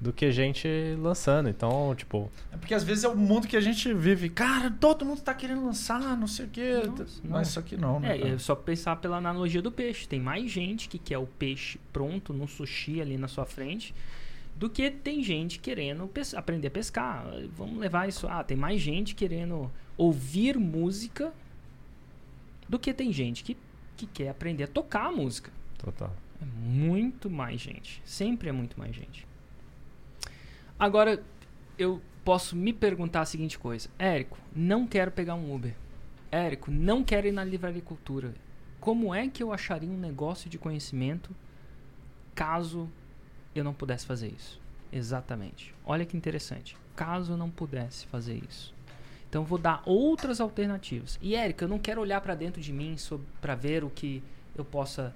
do que gente lançando. Então, tipo. É porque às vezes é o mundo que a gente vive. Cara, todo mundo tá querendo lançar, não sei o quê. Nossa, Mas isso aqui não, né? É, é só pensar pela analogia do peixe. Tem mais gente que quer o peixe pronto no sushi ali na sua frente do que tem gente querendo aprender a pescar. Vamos levar isso. Ah, tem mais gente querendo ouvir música do que tem gente que, que quer aprender a tocar música. Total. É muito mais gente. Sempre é muito mais gente. Agora, eu posso me perguntar a seguinte coisa: Érico, não quero pegar um Uber. Érico, não quero ir na livraria cultura. Como é que eu acharia um negócio de conhecimento caso eu não pudesse fazer isso? Exatamente. Olha que interessante. Caso eu não pudesse fazer isso. Então vou dar outras alternativas. E Érico, eu não quero olhar para dentro de mim para ver o que eu possa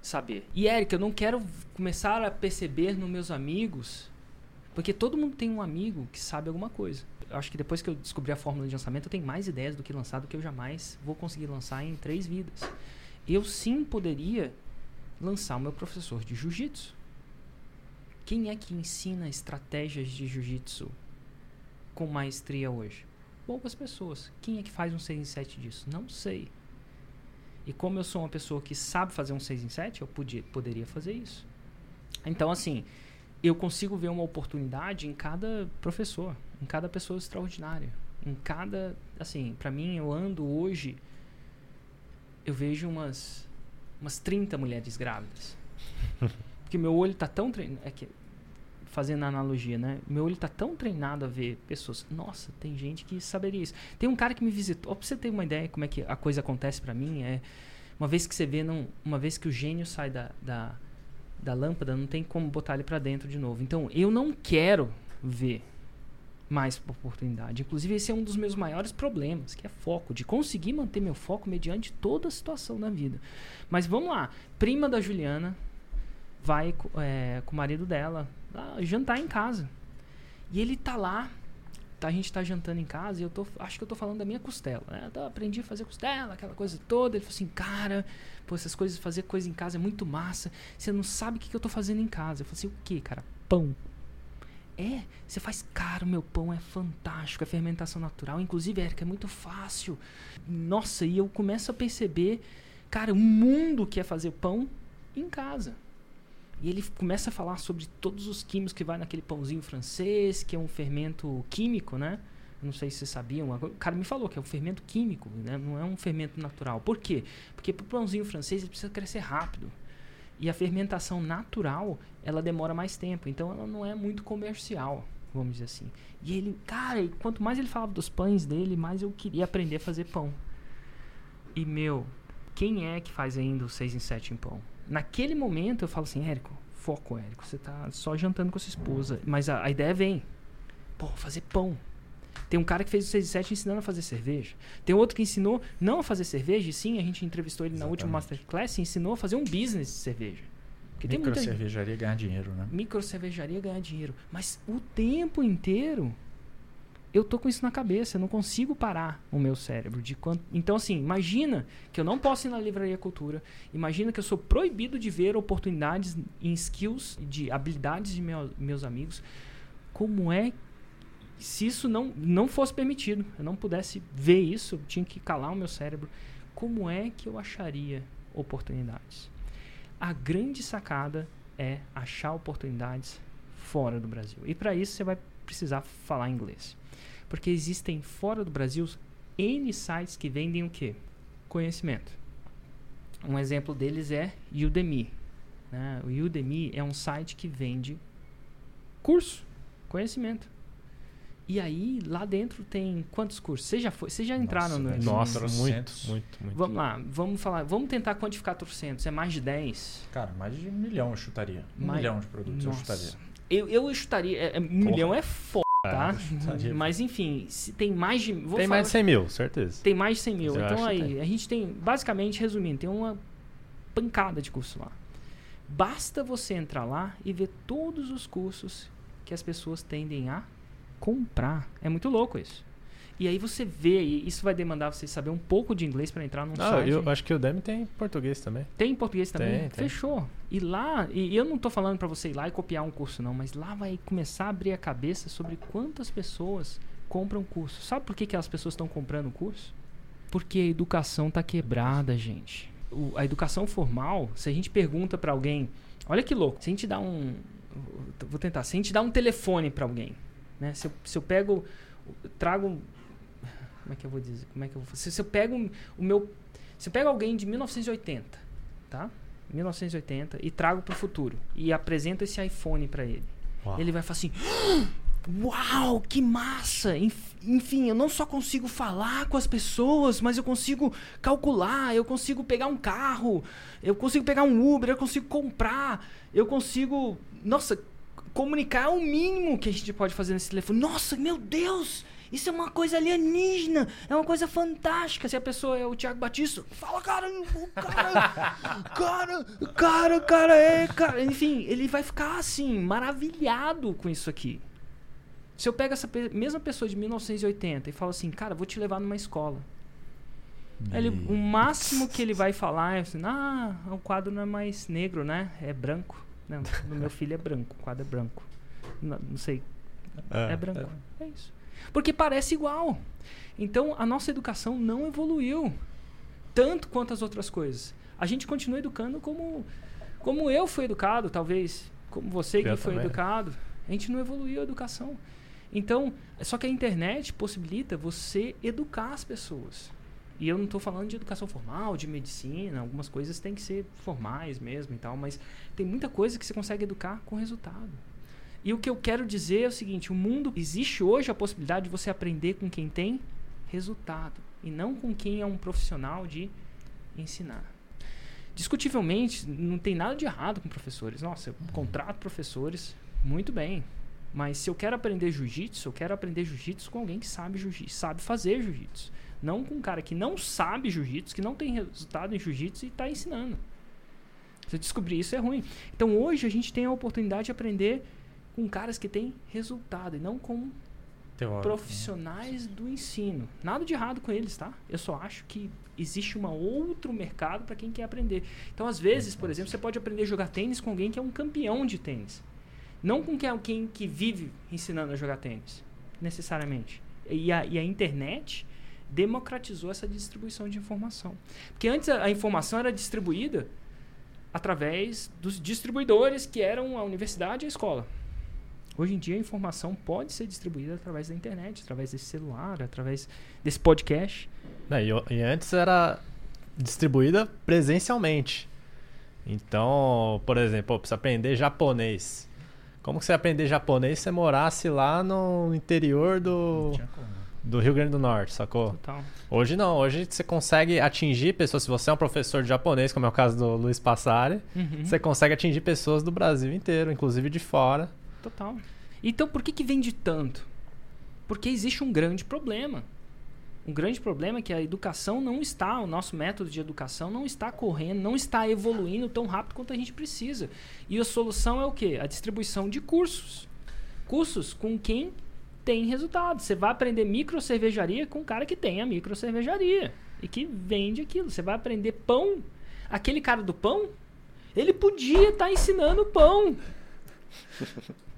saber. E Érica, eu não quero começar a perceber nos meus amigos porque todo mundo tem um amigo que sabe alguma coisa. Eu acho que depois que eu descobri a fórmula de lançamento, eu tenho mais ideias do que lançar do que eu jamais vou conseguir lançar em três vidas. Eu sim poderia lançar o meu professor de jiu-jitsu. Quem é que ensina estratégias de jiu-jitsu com maestria hoje? Poucas pessoas. Quem é que faz um 6 em 7 disso? Não sei. E como eu sou uma pessoa que sabe fazer um 6 em 7, eu podia, poderia fazer isso. Então, assim, eu consigo ver uma oportunidade em cada professor, em cada pessoa extraordinária, em cada, assim, para mim eu ando hoje eu vejo umas umas 30 mulheres grávidas. Porque meu olho tá tão treinado, é que fazendo a analogia, né? Meu olho tá tão treinado a ver pessoas. Nossa, tem gente que saberia isso. Tem um cara que me visitou, pra você ter uma ideia como é que a coisa acontece para mim, é uma vez que você vê, não, uma vez que o gênio sai da, da da lâmpada, não tem como botar ele para dentro de novo. Então, eu não quero ver mais oportunidade. Inclusive, esse é um dos meus maiores problemas, que é foco, de conseguir manter meu foco mediante toda a situação da vida. Mas vamos lá, prima da Juliana vai é, com o marido dela jantar em casa. E ele tá lá Tá, a gente tá jantando em casa e eu tô, acho que eu tô falando da minha costela, né? Eu aprendi a fazer costela, aquela coisa toda. Ele falou assim, cara, pô, essas coisas, fazer coisa em casa é muito massa. Você não sabe o que, que eu tô fazendo em casa. Eu falei assim, o que, cara? Pão. É, você faz, cara, o meu pão é fantástico, é fermentação natural. Inclusive, Érica, é muito fácil. Nossa, e eu começo a perceber, cara, o mundo que é fazer pão em casa. E ele começa a falar sobre todos os químicos que vai naquele pãozinho francês, que é um fermento químico, né? não sei se vocês sabiam, o cara me falou que é um fermento químico, né? não é um fermento natural. Por quê? Porque para o pãozinho francês ele precisa crescer rápido. E a fermentação natural, ela demora mais tempo, então ela não é muito comercial, vamos dizer assim. E ele, cara, quanto mais ele falava dos pães dele, mais eu queria aprender a fazer pão. E meu, quem é que faz ainda o 6 em 7 em pão? Naquele momento eu falo assim, Érico, foco, Érico, você tá só jantando com a sua esposa, mas a, a ideia vem. Pô, fazer pão. Tem um cara que fez o 6 e 7 ensinando a fazer cerveja. Tem outro que ensinou não a fazer cerveja, e sim, a gente entrevistou ele Exatamente. na última Masterclass e ensinou a fazer um business de cerveja. Porque Micro cervejaria ganhar dinheiro, né? Micro cervejaria ganhar dinheiro. Mas o tempo inteiro eu tô com isso na cabeça, eu não consigo parar o meu cérebro de quanto. Então assim, imagina que eu não posso ir na livraria cultura, imagina que eu sou proibido de ver oportunidades em skills, de habilidades de meu, meus amigos. Como é se isso não não fosse permitido, eu não pudesse ver isso, eu tinha que calar o meu cérebro. Como é que eu acharia oportunidades? A grande sacada é achar oportunidades fora do Brasil. E para isso você vai precisar falar inglês. Porque existem fora do Brasil N sites que vendem o quê? Conhecimento. Um exemplo deles é Udemy. Né? O Udemy é um site que vende curso, conhecimento. E aí, lá dentro tem quantos cursos? Vocês já, foi, vocês já entraram Nossa, no... Nossa, muito, muito, muito. Vamos lá, vamos falar, vamos tentar quantificar trocentos. É mais de 10? Cara, mais de um milhão eu chutaria. Um mais... milhão de produtos Nossa. eu chutaria. Eu, eu chutaria, é, é, um milhão é foda. Tá? É, Mas enfim, se tem mais de. tem falar, mais de 100 mil, certeza. Tem mais de 100 mil. então aí, a gente tem, basicamente, resumindo, tem uma pancada de curso lá. Basta você entrar lá e ver todos os cursos que as pessoas tendem a comprar. É muito louco isso. E aí você vê, e isso vai demandar você saber um pouco de inglês para entrar num ah, site. Eu acho que o Demi tem português também. Tem português também? Tem, Fechou. Tem. E lá, e eu não tô falando para você ir lá e copiar um curso não, mas lá vai começar a abrir a cabeça sobre quantas pessoas compram curso. Sabe por que, que as pessoas estão comprando curso? Porque a educação tá quebrada, gente. O, a educação formal, se a gente pergunta para alguém, olha que louco, se a gente dá um vou tentar, se a gente dá um telefone para alguém, né? Se eu, se eu pego trago como é que eu vou dizer? Como é que eu vou, se, se eu pego o meu se eu pego alguém de 1980, tá? 1980 e trago para o futuro e apresento esse iPhone para ele. Uau. Ele vai falar assim: Uau, que massa! Enfim, eu não só consigo falar com as pessoas, mas eu consigo calcular, eu consigo pegar um carro, eu consigo pegar um Uber, eu consigo comprar, eu consigo. Nossa, comunicar é o mínimo que a gente pode fazer nesse telefone. Nossa, meu Deus! Isso é uma coisa alienígena, é uma coisa fantástica. Se a pessoa é o Tiago Batista, fala, cara, cara, cara, cara, cara, é, cara. Enfim, ele vai ficar assim, maravilhado com isso aqui. Se eu pego essa mesma pessoa de 1980 e falo assim, cara, vou te levar numa escola. Ele, o máximo que ele vai falar é assim, ah, o quadro não é mais negro, né? É branco. Não, no meu filho é branco, o quadro é branco. Não, não sei. É, é branco. É. é isso. Porque parece igual. Então a nossa educação não evoluiu tanto quanto as outras coisas. A gente continua educando como, como eu fui educado, talvez, como você que foi educado. A gente não evoluiu a educação. Então, só que a internet possibilita você educar as pessoas. E eu não estou falando de educação formal, de medicina, algumas coisas têm que ser formais mesmo e tal, mas tem muita coisa que você consegue educar com resultado. E o que eu quero dizer é o seguinte: o mundo existe hoje a possibilidade de você aprender com quem tem resultado e não com quem é um profissional de ensinar. Discutivelmente, não tem nada de errado com professores. Nossa, eu contrato professores, muito bem. Mas se eu quero aprender jiu-jitsu, eu quero aprender jiu-jitsu com alguém que sabe jiu-jitsu, sabe fazer jiu-jitsu. Não com um cara que não sabe jiu-jitsu, que não tem resultado em jiu-jitsu e está ensinando. Eu descobrir isso é ruim. Então hoje a gente tem a oportunidade de aprender com caras que têm resultado e não com Teórico, né? profissionais né? do ensino. Nada de errado com eles, tá? Eu só acho que existe um outro mercado para quem quer aprender. Então, às vezes, por exemplo, você pode aprender a jogar tênis com alguém que é um campeão de tênis. Não com quem que vive ensinando a jogar tênis, necessariamente. E a, e a internet democratizou essa distribuição de informação. Porque antes a, a informação era distribuída através dos distribuidores que eram a universidade e a escola. Hoje em dia a informação pode ser distribuída através da internet, através desse celular, através desse podcast. Né, e, e antes era distribuída presencialmente. Então, por exemplo, precisa aprender japonês. Como que você ia aprender japonês se você morasse lá no interior do, Não do Rio Grande do Norte, sacou? Total. Hoje não, hoje você consegue atingir pessoas. Se você é um professor de japonês, como é o caso do Luiz Passari, Uhum. você consegue atingir pessoas do Brasil inteiro, inclusive de fora. Total. Então por que, que vende tanto? Porque existe um grande problema. Um grande problema é que a educação não está, o nosso método de educação não está correndo, não está evoluindo tão rápido quanto a gente precisa. E a solução é o quê? A distribuição de cursos. Cursos com quem tem resultado. Você vai aprender micro cervejaria com um cara que tem a micro cervejaria e que vende aquilo. Você vai aprender pão. Aquele cara do pão, ele podia estar ensinando pão.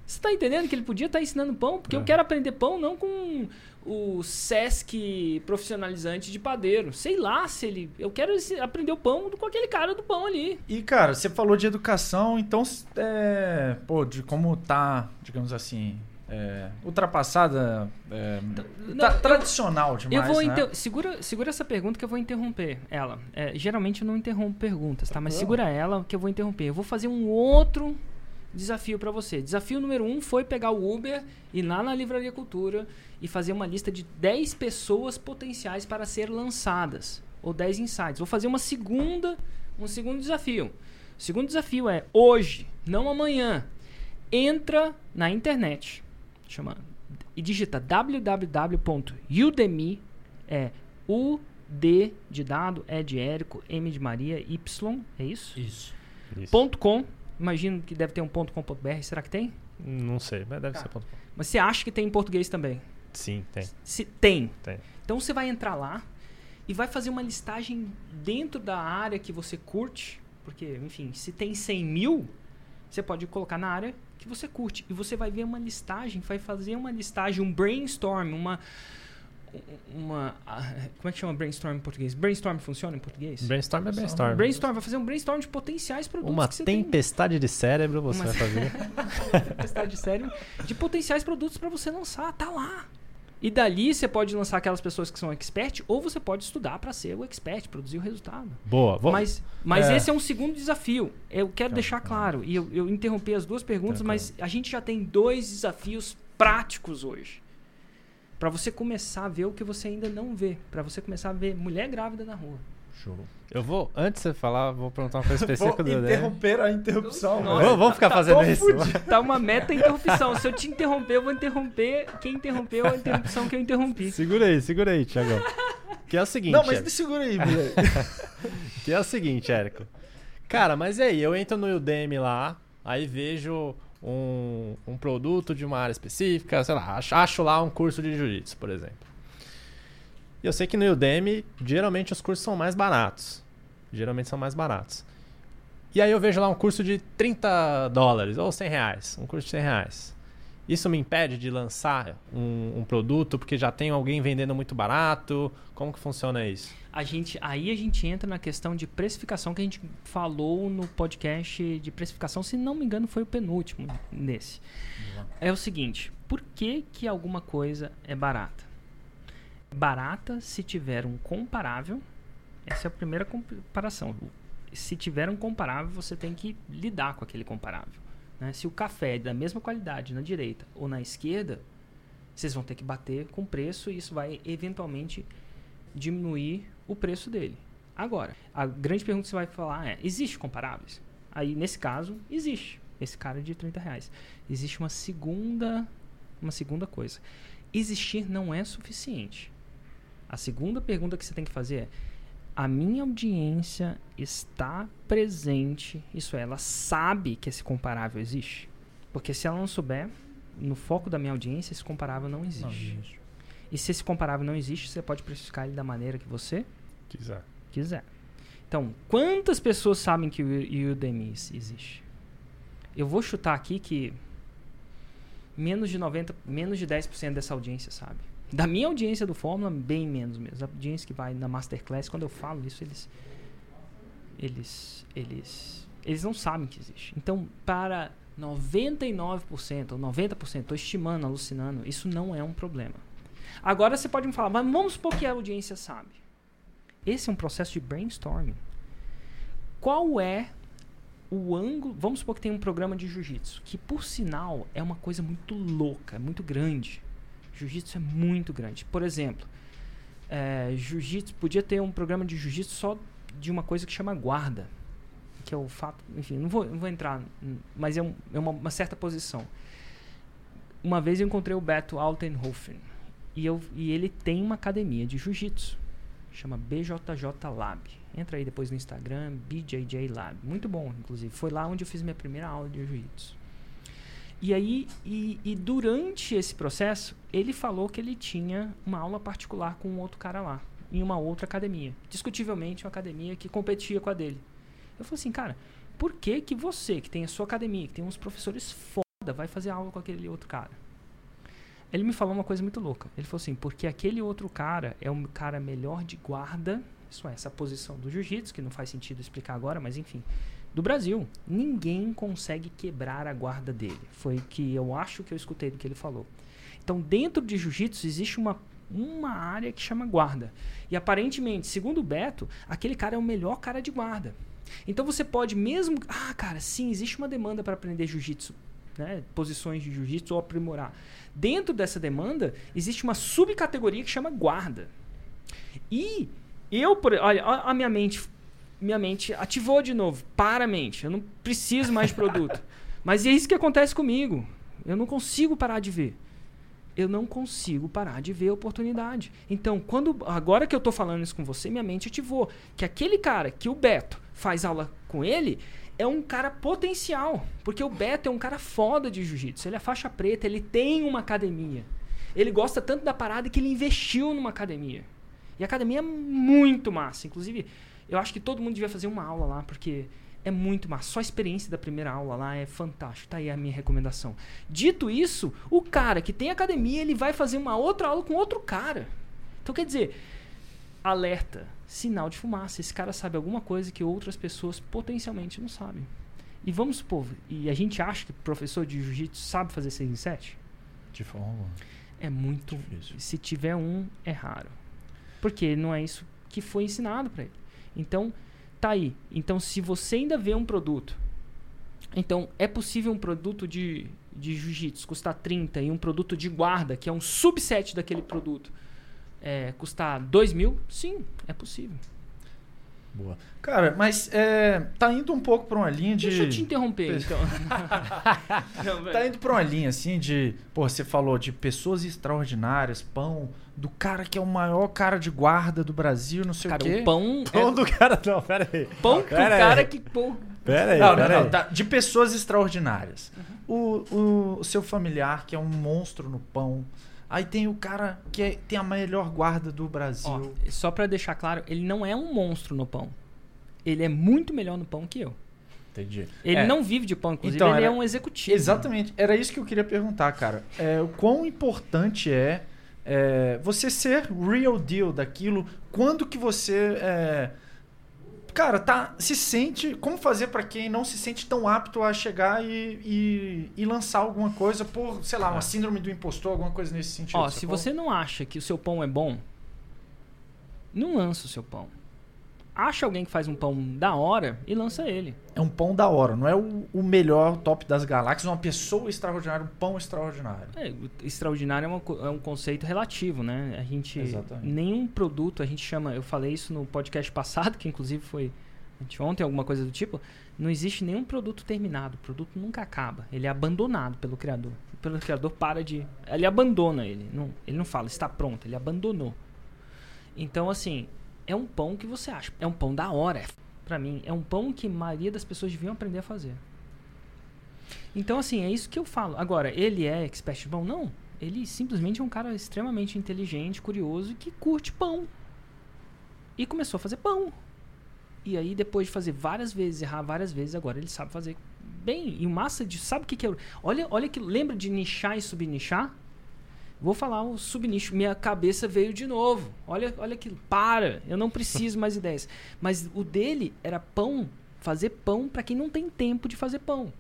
Você tá entendendo que ele podia estar ensinando pão? Porque eu É. quero aprender pão não com o Sesc profissionalizante de padeiro. Sei lá se ele. Eu quero aprender o pão com aquele cara do pão ali. E, cara, você falou de educação, então, é, pô, de como tá, digamos assim, é, ultrapassada, é, Não, tá eu- tradicional demais, eu vou né? segura, segura essa pergunta que eu vou interromper ela. É, geralmente eu não interrompo perguntas, tá? Mas Não. segura ela que eu vou interromper. Eu vou fazer um outro desafio pra você. Desafio número um foi pegar o Uber, ir lá na Livraria Cultura e fazer uma lista de 10 pessoas potenciais para ser lançadas. Ou 10 insights. Vou fazer uma segunda, um segundo desafio. O segundo desafio é hoje, não amanhã. Entra na internet, chama e digita www.udemy é U D de dado, E de Érico, M de Maria, Y, é isso? Isso. Isso. Ponto .com. Imagino que deve ter um ponto .com.br, será que tem? Não sei, mas deve Tá. ser ponto. com. Mas você acha que tem em português também? Sim, tem. Se tem. Tem. Então você vai entrar lá e vai fazer uma listagem dentro da área que você curte, porque, enfim, se tem 100 mil, você pode colocar na área que você curte. E você vai ver uma listagem, vai fazer uma listagem, um brainstorm, uma. Uma ah, como é que chama brainstorm em português? Brainstorm funciona em português? Brainstorm é brainstorm. Brainstorm, vai fazer um brainstorm de potenciais produtos Uma que você tem. tempestade de cérebro você Uma- vai fazer. tempestade de cérebro de potenciais produtos para você lançar, tá lá. E dali você pode lançar aquelas pessoas que são expert ou você pode estudar para ser o expert, produzir o resultado. Boa, vou. Mas, mas É. esse é um segundo desafio. Eu quero Calma, deixar claro, e eu, eu interrompi as duas perguntas, Tranquilo. mas a gente já tem dois desafios práticos hoje. Para você começar a ver o que você ainda não vê. Para você começar a ver mulher grávida na rua. Show. Eu vou, antes de você falar, vou perguntar uma coisa específica Vou do Daniel. interromper a interrupção. Nossa. velho. Vamos, ficar fazendo tô isso. fudido. Tá uma meta interrupção. Se eu te interromper, eu vou interromper quem interrompeu a interrupção que eu interrompi. Segura aí, segura aí, Thiagão. Que é o seguinte, Não, mas Érico. me segura aí, moleque. que é o seguinte, Érico. Cara, mas e aí? Eu entro no Udemy lá, aí vejo um, um produto de uma área específica, sei lá, acho, acho lá um curso de jiu-jitsu, por exemplo. E eu sei que no Udemy, geralmente os cursos são mais baratos. Geralmente são mais baratos. E aí eu vejo lá um curso de 30 dólares ou 100 reais. Um curso de 100 reais. Isso me impede de lançar um, um produto porque já tem alguém vendendo muito barato? Como que funciona isso? A gente, aí a gente entra na questão de precificação que a gente falou no podcast de precificação, se não me engano foi o penúltimo nesse. É o seguinte, por que que alguma coisa é barata? Barata se tiver um comparável, essa é a primeira comparação. Se tiver um comparável, você tem que lidar com aquele comparável. Né? Se o café é da mesma qualidade na direita ou na esquerda, vocês vão ter que bater com preço e isso vai eventualmente diminuir o preço dele. Agora, a grande pergunta que você vai falar é: existe comparáveis? Aí, nesse caso, existe. Esse cara é de 30 reais. Existe uma segunda, uma segunda coisa. Existir não é suficiente. A segunda pergunta que você tem que fazer é: a minha audiência está presente? Isso é, ela sabe que esse comparável existe? Porque se ela não souber, no foco da minha audiência, esse comparável não existe. E se esse comparável não existe, você pode precificar ele da maneira que você Quiser. quiser. Então, quantas pessoas sabem que o Udemy existe? Eu vou chutar aqui que menos de 90, menos de 10% dessa audiência sabe. Da minha audiência do Fórmula, bem menos mesmo. A audiência que vai na Masterclass, quando eu falo isso, eles eles eles eles não sabem que existe. Então, para 99% ou 90%, estou estimando, alucinando, isso não é um problema. Agora você pode me falar, mas vamos supor que a audiência sabe. Esse é um processo de brainstorming. Qual é o ângulo. Vamos supor que tem um programa de jiu-jitsu, que por sinal é uma coisa muito louca, muito grande. Jiu-jitsu é muito grande. Por exemplo, é, jiu-jitsu podia ter um programa de jiu-jitsu só de uma coisa que chama guarda, que é o fato. Enfim, não vou, não vou entrar, mas é, um, é uma, uma, certa posição. Uma vez eu encontrei o Beto Altenhofen e, eu, e ele tem uma academia de jiu-jitsu, chama BJJ Lab. Entra aí depois no Instagram, BJJ Lab. Muito bom, inclusive. Foi lá onde eu fiz minha primeira aula de jiu-jitsu. E aí, e, e, durante esse processo, ele falou que ele tinha uma aula particular com um outro cara lá, em uma outra academia. Discutivelmente, uma academia que competia com a dele. Eu falei assim, cara, por que que você, que tem a sua academia, que tem uns professores foda, vai fazer aula com aquele outro cara? Ele me falou uma coisa muito louca. Ele falou assim, porque aquele outro cara é um cara melhor de guarda, isso é, essa posição do jiu-jitsu, que não faz sentido explicar agora, mas enfim, do Brasil. Ninguém consegue quebrar a guarda dele. Foi que eu acho que eu escutei do que ele falou. Então, dentro de jiu-jitsu existe uma, uma área que chama guarda. E aparentemente, segundo o Beto, aquele cara é o melhor cara de guarda. Então você pode mesmo, ah, cara, sim, existe uma demanda para aprender jiu-jitsu, né? Posições de jiu-jitsu ou aprimorar. Dentro dessa demanda existe uma subcategoria que chama guarda. E eu, por, olha, a minha mente minha mente ativou de novo. Para a mente. Eu não preciso mais de produto. Mas é isso que acontece comigo. Eu não consigo parar de ver. Eu não consigo parar de ver a oportunidade. Então, quando agora que eu estou falando isso com você, minha mente ativou que aquele cara que o Beto faz aula com ele é um cara potencial, porque o Beto é um cara foda de jiu-jitsu. Ele é faixa preta, ele tem uma academia. Ele gosta tanto da parada que ele investiu numa academia. E a academia é muito massa. Inclusive, eu acho que todo mundo devia fazer uma aula lá, porque é muito massa. Só a experiência da primeira aula lá é fantástico. Tá aí a minha recomendação. Dito isso, o cara que tem academia, ele vai fazer uma outra aula com outro cara. Então quer dizer, alerta, sinal de fumaça. Esse cara sabe alguma coisa que outras pessoas potencialmente não sabem. E vamos supor, e a gente acha que professor de jiu-jitsu sabe fazer 6 em 7? De forma. É muito. Difícil. Se tiver um, é raro. Porque não é isso que foi ensinado para ele. Então, tá aí. Então, se você ainda vê um produto, então é possível um produto de, de jiu-jitsu custar 30 e um produto de guarda, que é um subset daquele produto, é, custar 2 mil? Sim, é possível. Boa. Cara, mas é, tá indo um pouco pra uma linha de. Deixa eu te interromper, então. tá indo pra uma linha assim de. Pô, você falou de pessoas extraordinárias, pão, do cara que é o maior cara de guarda do Brasil, não sei cara, o quê. O pão. Pão é... do cara. Não, pera aí. Pão do cara aí. que. Pô... Pera aí. Não, pera não, aí. Tá, de pessoas extraordinárias. Uhum. O, o, o seu familiar, que é um monstro no pão. Aí tem o cara que é, tem a melhor guarda do Brasil. Ó, só para deixar claro, ele não é um monstro no pão. Ele é muito melhor no pão que eu. Entendi. Ele é. não vive de pão, inclusive então, ele era... é um executivo. Exatamente. Era isso que eu queria perguntar, cara. É, o quão importante é, é, você ser real deal daquilo? Quando que você é, cara, tá, se sente. Como fazer para quem não se sente tão apto a chegar e, e, e, lançar alguma coisa por, sei lá, uma é. síndrome do impostor, alguma coisa nesse sentido? Ó, se você não acha que o seu pão é bom, não lança o seu pão acha alguém que faz um pão da hora e lança ele. É um pão da hora, não é o, o melhor top das galáxias, uma pessoa extraordinária, um pão extraordinário. É, extraordinário é, uma, é, um conceito relativo, né? A gente. Exatamente. Nenhum produto, a gente chama. Eu falei isso no podcast passado, que inclusive foi ontem, alguma coisa do tipo. Não existe nenhum produto terminado. O produto nunca acaba. Ele é abandonado pelo criador. Pelo criador para de. Ele abandona ele. Não, ele não fala, está pronto, ele abandonou. Então, assim, é um pão que você acha. É um pão da hora. para mim, é um pão que a maioria das pessoas deviam aprender a fazer. Então, assim, é isso que eu falo. Agora, ele é expert de pão? Não. Ele simplesmente é um cara extremamente inteligente, curioso e que curte pão. E começou a fazer pão. E aí, depois de fazer várias vezes, errar várias vezes, agora ele sabe fazer bem. E massa de. Sabe o que, que é? Olha, olha que. Lembra de nichar e subnichar? Vou falar um subnicho. Minha cabeça veio de novo. Olha, olha aquilo. Para. Eu não preciso mais ideias. Mas o dele era pão. Fazer pão para quem não tem tempo de fazer pão.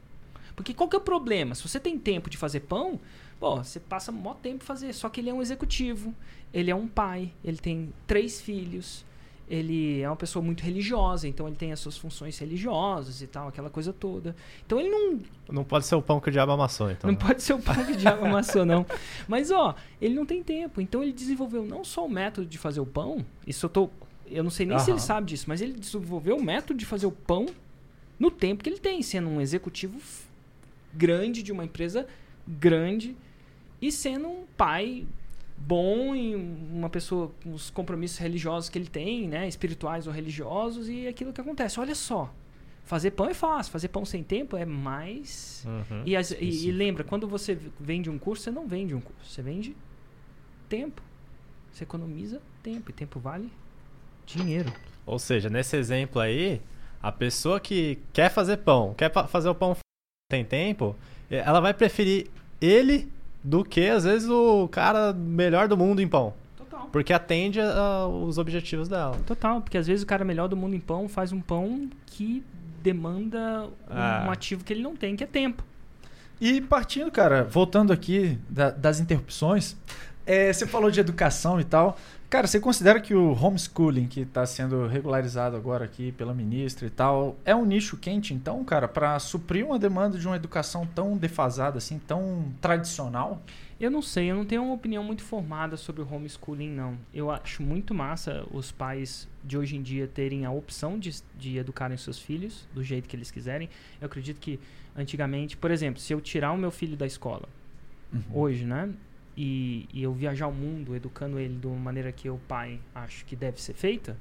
Porque qual que é o problema? Se você tem tempo de fazer pão, pô, você passa maior tempo fazer. Só que ele é um executivo, ele é um pai, ele tem três filhos, ele é uma pessoa muito religiosa, então ele tem as suas funções religiosas e tal, aquela coisa toda. Então ele não Não pode ser o pão que o diabo amassou, então. não né? pode ser o pão que o diabo amassou, não. Mas, ó, ele não tem tempo. Então, ele desenvolveu não só o método de fazer o pão, isso eu tô... Eu não sei nem se ele sabe disso, mas ele desenvolveu o método de fazer o pão no tempo que ele tem, sendo um executivo grande de uma empresa grande e sendo um pai bom e uma pessoa com os compromissos religiosos que ele tem, né, espirituais ou religiosos e aquilo que acontece. Olha só, fazer pão é fácil, fazer pão sem tempo é mais Uhum. e, as- e- e lembra, quando você vende um curso, você não vende um curso, você vende tempo. Você economiza tempo, e tempo vale dinheiro. Ou seja, nesse exemplo aí, a pessoa que quer fazer pão, quer fazer o pão tem tempo, eh, ela vai preferir ele do que, às vezes, o cara melhor do mundo em pão. Total. Porque atende a- os objetivos dela. Total, porque às vezes o cara melhor do mundo em pão faz um pão que demanda um, Ah. um ativo que ele não tem, que é tempo. E partindo, cara, voltando aqui da- das interrupções, é, você falou de educação e tal. Cara, você considera que o homeschooling, que está sendo regularizado agora aqui pela ministra e tal, é um nicho quente, então, cara, para suprir uma demanda de uma educação tão defasada, assim, tão tradicional? Eu não sei, eu não tenho uma opinião muito formada sobre o homeschooling, não. Eu acho muito massa os pais de hoje em dia terem a opção de, de educarem seus filhos do jeito que eles quiserem. Eu acredito que antigamente, por exemplo, se eu tirar o meu filho da escola hoje, né? E, e eu viajar o mundo educando ele de uma maneira que eu, pai, acho que deve ser feita,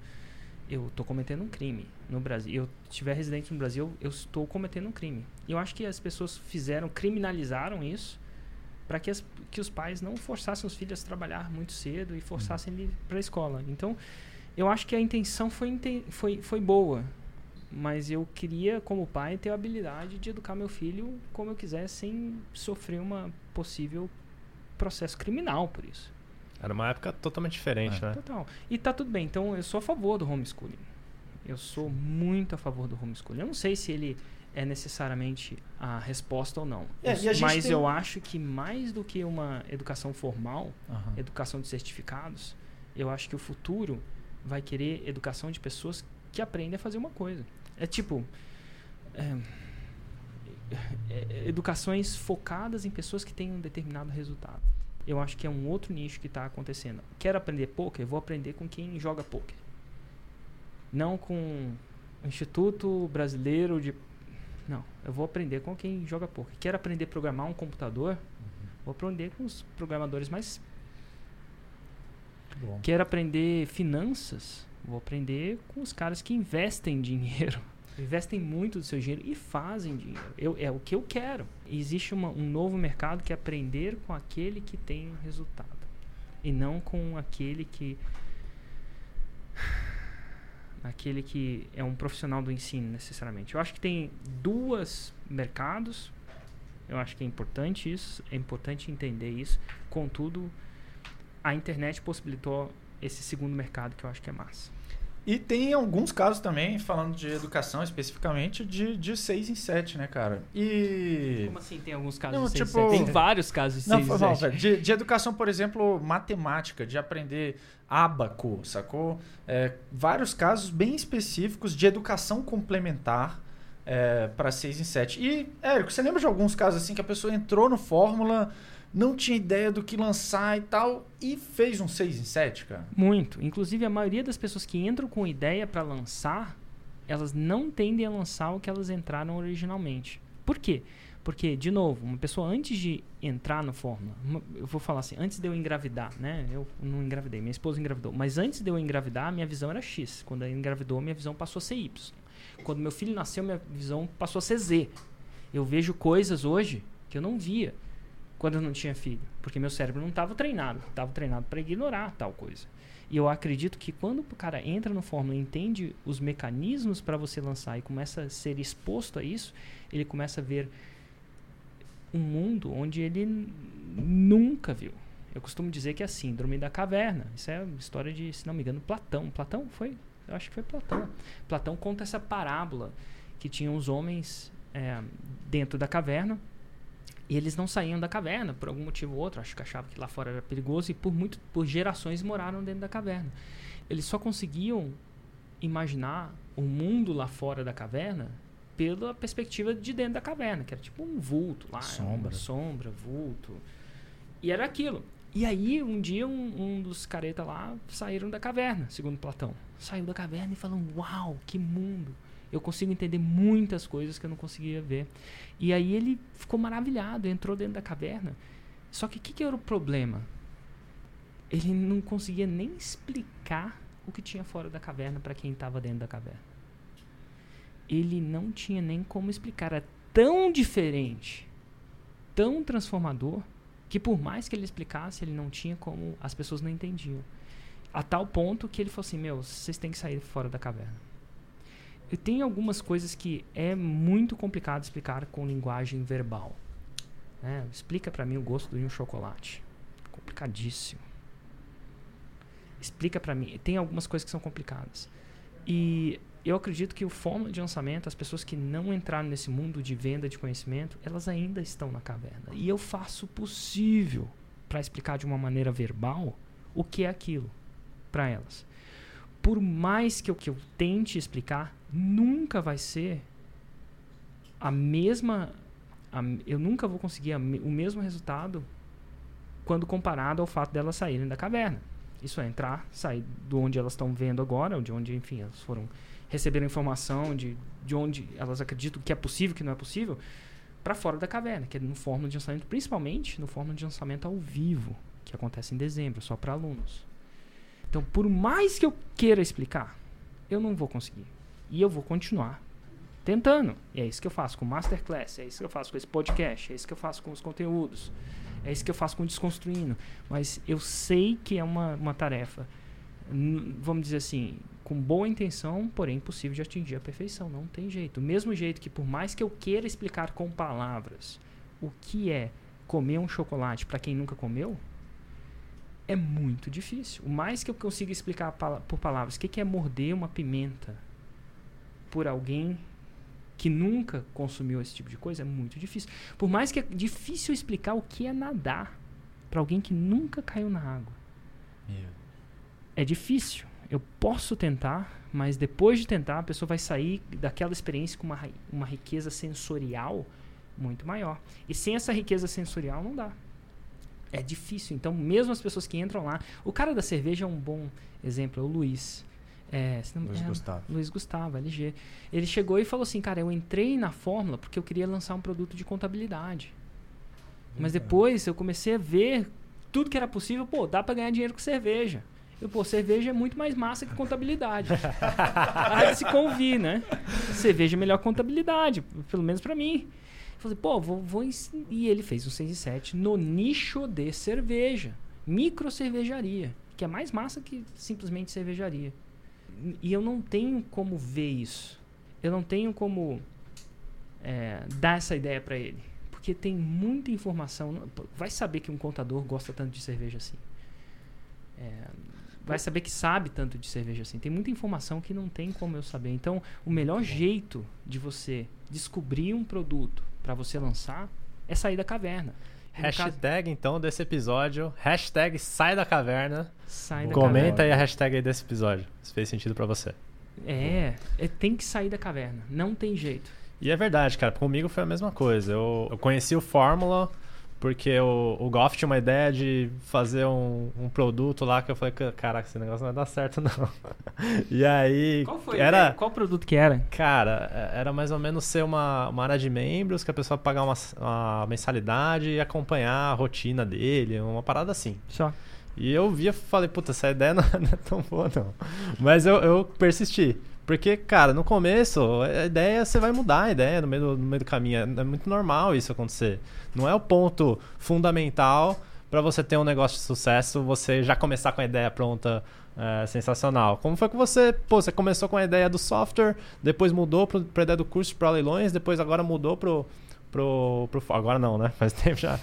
eu estou cometendo um crime no Brasil. Eu estiver residente no Brasil, eu estou cometendo um crime. E eu acho que as pessoas fizeram, criminalizaram isso para que, as- que os pais não forçassem os filhos a trabalhar muito cedo e forçassem ele para a escola. Então, eu acho que a intenção foi, foi, foi boa, mas eu queria, como pai, ter a habilidade de educar meu filho como eu quiser, sem sofrer uma possível processo criminal por isso. Era uma época totalmente diferente, É. né? Total. E tá tudo bem. Então, eu sou a favor do homeschooling. Eu sou muito a favor do homeschooling. Eu não sei se ele é necessariamente a resposta ou não. É, Eu- mas tem- eu acho que mais do que uma educação formal, Aham. educação de certificados, eu acho que o futuro vai querer educação de pessoas que aprendem a fazer uma coisa. É tipo. é, educações focadas em pessoas que têm um determinado resultado. Eu acho que é um outro nicho que está acontecendo. Quero aprender poker? Vou aprender com quem joga poker. Não com o Instituto Brasileiro de. Não, eu vou aprender com quem joga poker. Quero aprender a programar um computador? Vou aprender com os programadores mais Bom. Quero aprender finanças? Vou aprender com os caras que investem dinheiro. Investem muito do seu dinheiro e fazem dinheiro. Eu, é o que eu quero. Existe uma- um novo mercado que é aprender com aquele que tem resultado. E não com aquele que. Aquele que é um profissional do ensino, necessariamente. Eu acho que tem duas mercados. Eu acho que é importante isso. É importante entender isso. Contudo, a internet possibilitou esse segundo mercado que eu acho que é massa. E tem alguns casos também, falando de educação especificamente, de, de 6 em 7, né, cara? E. Como assim tem alguns casos Não, de 6 tipo- Tem vários casos de Não, 6 foi mal, velho. De, de educação, por exemplo, matemática, de aprender ábaco, sacou? É, vários casos bem específicos de educação complementar para 6 em 7. E, Érico, você lembra de alguns casos assim que a pessoa entrou no Fórmula, não tinha ideia do que lançar e tal, e fez um 6 em 7, cara? Muito. Inclusive, a maioria das pessoas que entram com ideia para lançar, elas não tendem a lançar o que elas entraram originalmente. Por quê? Porque, de novo, uma pessoa antes de entrar no Fórmula, eu vou falar assim, antes de eu engravidar, né? Eu não engravidei, minha esposa engravidou. Mas antes de eu engravidar, minha visão era X. Quando ela engravidou, minha visão passou a ser Y. Quando meu filho nasceu, minha visão passou a ser Z. Eu vejo coisas hoje que eu não via quando eu não tinha filho, porque meu cérebro não estava treinado, estava treinado para ignorar tal coisa. E eu acredito que quando o cara entra no Fórmula e entende os mecanismos para você lançar e começa a ser exposto a isso, ele começa a ver um mundo onde ele nunca viu. Eu costumo dizer que é a síndrome da caverna. Isso é uma história de, se não me engano, Platão. Platão foi, eu acho que foi Platão. Platão conta essa parábola que tinham os homens é, dentro da caverna. E eles não saíam da caverna por algum motivo ou outro. Acho que achavam que lá fora era perigoso e por muito por gerações moraram dentro da caverna. Eles só conseguiam imaginar o mundo lá fora da caverna pela perspectiva de dentro da caverna, que era tipo um vulto lá, Sombra. sombra, vulto. E era aquilo. E aí, um dia, um, um dos caretas lá saíram da caverna, segundo Platão. Saiu da caverna e falou: Uau, que mundo! Eu consigo entender muitas coisas que eu não conseguia ver. E aí ele ficou maravilhado, entrou dentro da caverna. Só que o que, que era o problema? Ele não conseguia nem explicar o que tinha fora da caverna para quem estava dentro da caverna. Ele não tinha nem como explicar. Era tão diferente, tão transformador, que por mais que ele explicasse, ele não tinha como. As pessoas não entendiam. A tal ponto que ele falou assim: Meu, vocês têm que sair fora da caverna. E tem algumas coisas que é muito complicado explicar com linguagem verbal. né? explica para mim o gosto de um chocolate. Complicadíssimo. Explica para mim. Tem algumas coisas que são complicadas. E eu acredito que o fórmula de lançamento, as pessoas que não entraram nesse mundo de venda de conhecimento, elas ainda estão na caverna. E eu faço o possível para explicar de uma maneira verbal o que é aquilo para elas. Por mais que eu, que eu tente explicar, nunca vai ser a mesma. a- eu nunca vou conseguir a o mesmo resultado quando comparado ao fato delas saírem da caverna. Isso é entrar, sair do onde elas estão vendo agora, ou de onde, enfim, elas foram receberam informação de, de onde elas acreditam que é possível, que não é possível, para fora da caverna, que é no fórmula de lançamento, principalmente no fórmula de lançamento ao vivo, que acontece em dezembro, só para alunos. Então, por mais que eu queira explicar, eu não vou conseguir. E eu vou continuar tentando. E é isso que eu faço com o Masterclass, é isso que eu faço com esse podcast, é isso que eu faço com os conteúdos, é isso que eu faço com o Desconstruindo. Mas eu sei que é uma, uma tarefa, vamos dizer assim, com boa intenção, porém impossível de atingir a perfeição. Não tem jeito. Do mesmo jeito que, por mais que eu queira explicar com palavras o que é comer um chocolate para quem nunca comeu, é muito difícil. O mais que eu consiga explicar por palavras o que é morder uma pimenta por alguém que nunca consumiu esse tipo de coisa é muito difícil. Por mais que é difícil explicar o que é nadar para alguém que nunca caiu na água. É difícil. Eu posso tentar, mas depois de tentar, a pessoa vai sair daquela experiência com uma, uma riqueza sensorial muito maior. E sem essa riqueza sensorial não dá. É difícil. Então, mesmo as pessoas que entram lá. O cara da cerveja é um bom exemplo, é o Luiz. É, se não- Luiz é, Gustavo. Luiz Gustavo, LG. Ele chegou e falou assim: Cara, eu entrei na Fórmula porque eu queria lançar um produto de contabilidade. Mas depois eu comecei a ver tudo que era possível. Pô, dá pra ganhar dinheiro com cerveja. Eu, pô, cerveja é muito mais massa que contabilidade. Aí se convir, né? Cerveja é melhor que contabilidade, pelo menos pra mim. Eu falei, pô, vou, vou E ele fez um 6 e 7 no nicho de cerveja. Micro cervejaria. Que é mais massa que simplesmente cervejaria. E eu não tenho como ver isso. Eu não tenho como é, dar essa ideia pra ele. Porque tem muita informação. Vai saber que um contador gosta tanto de cerveja assim. É, vai saber que sabe tanto de cerveja assim. Tem muita informação que não tem como eu saber. Então, o melhor jeito de você descobrir um produto para você lançar é sair da caverna. Hashtag, então, desse episódio. Hashtag sai da caverna. sai da Comenta caverna. aí a hashtag aí desse episódio. Se fez sentido pra você. É, é, tem que sair da caverna. Não tem jeito. E é verdade, cara. Comigo foi a mesma coisa. Eu, eu conheci o Fórmula porque o, o Goff tinha uma ideia de fazer um, um produto lá que eu falei, "Ca- caraca, esse negócio não vai dar certo, não. E aí. Qual foi? Era. Qual produto que era? Cara, é- era mais ou menos ser uma, uma área de membros que a pessoa pagar uma, uma mensalidade e acompanhar a rotina dele, uma parada assim. Só. E eu via falei, puta, essa ideia não, não é tão boa, não. Mas eu, eu persisti. Porque, cara, no começo, a ideia, você vai mudar a ideia no meio do, no meio do caminho. É, é muito normal isso acontecer. Não é o ponto fundamental para você ter um negócio de sucesso, você já começar com a ideia pronta, é, sensacional. Como foi que você, pô, você começou com a ideia do software, depois mudou pro, pra ideia do curso para leilões, depois agora mudou pro, pro, pro. Agora não, né? Faz tempo já.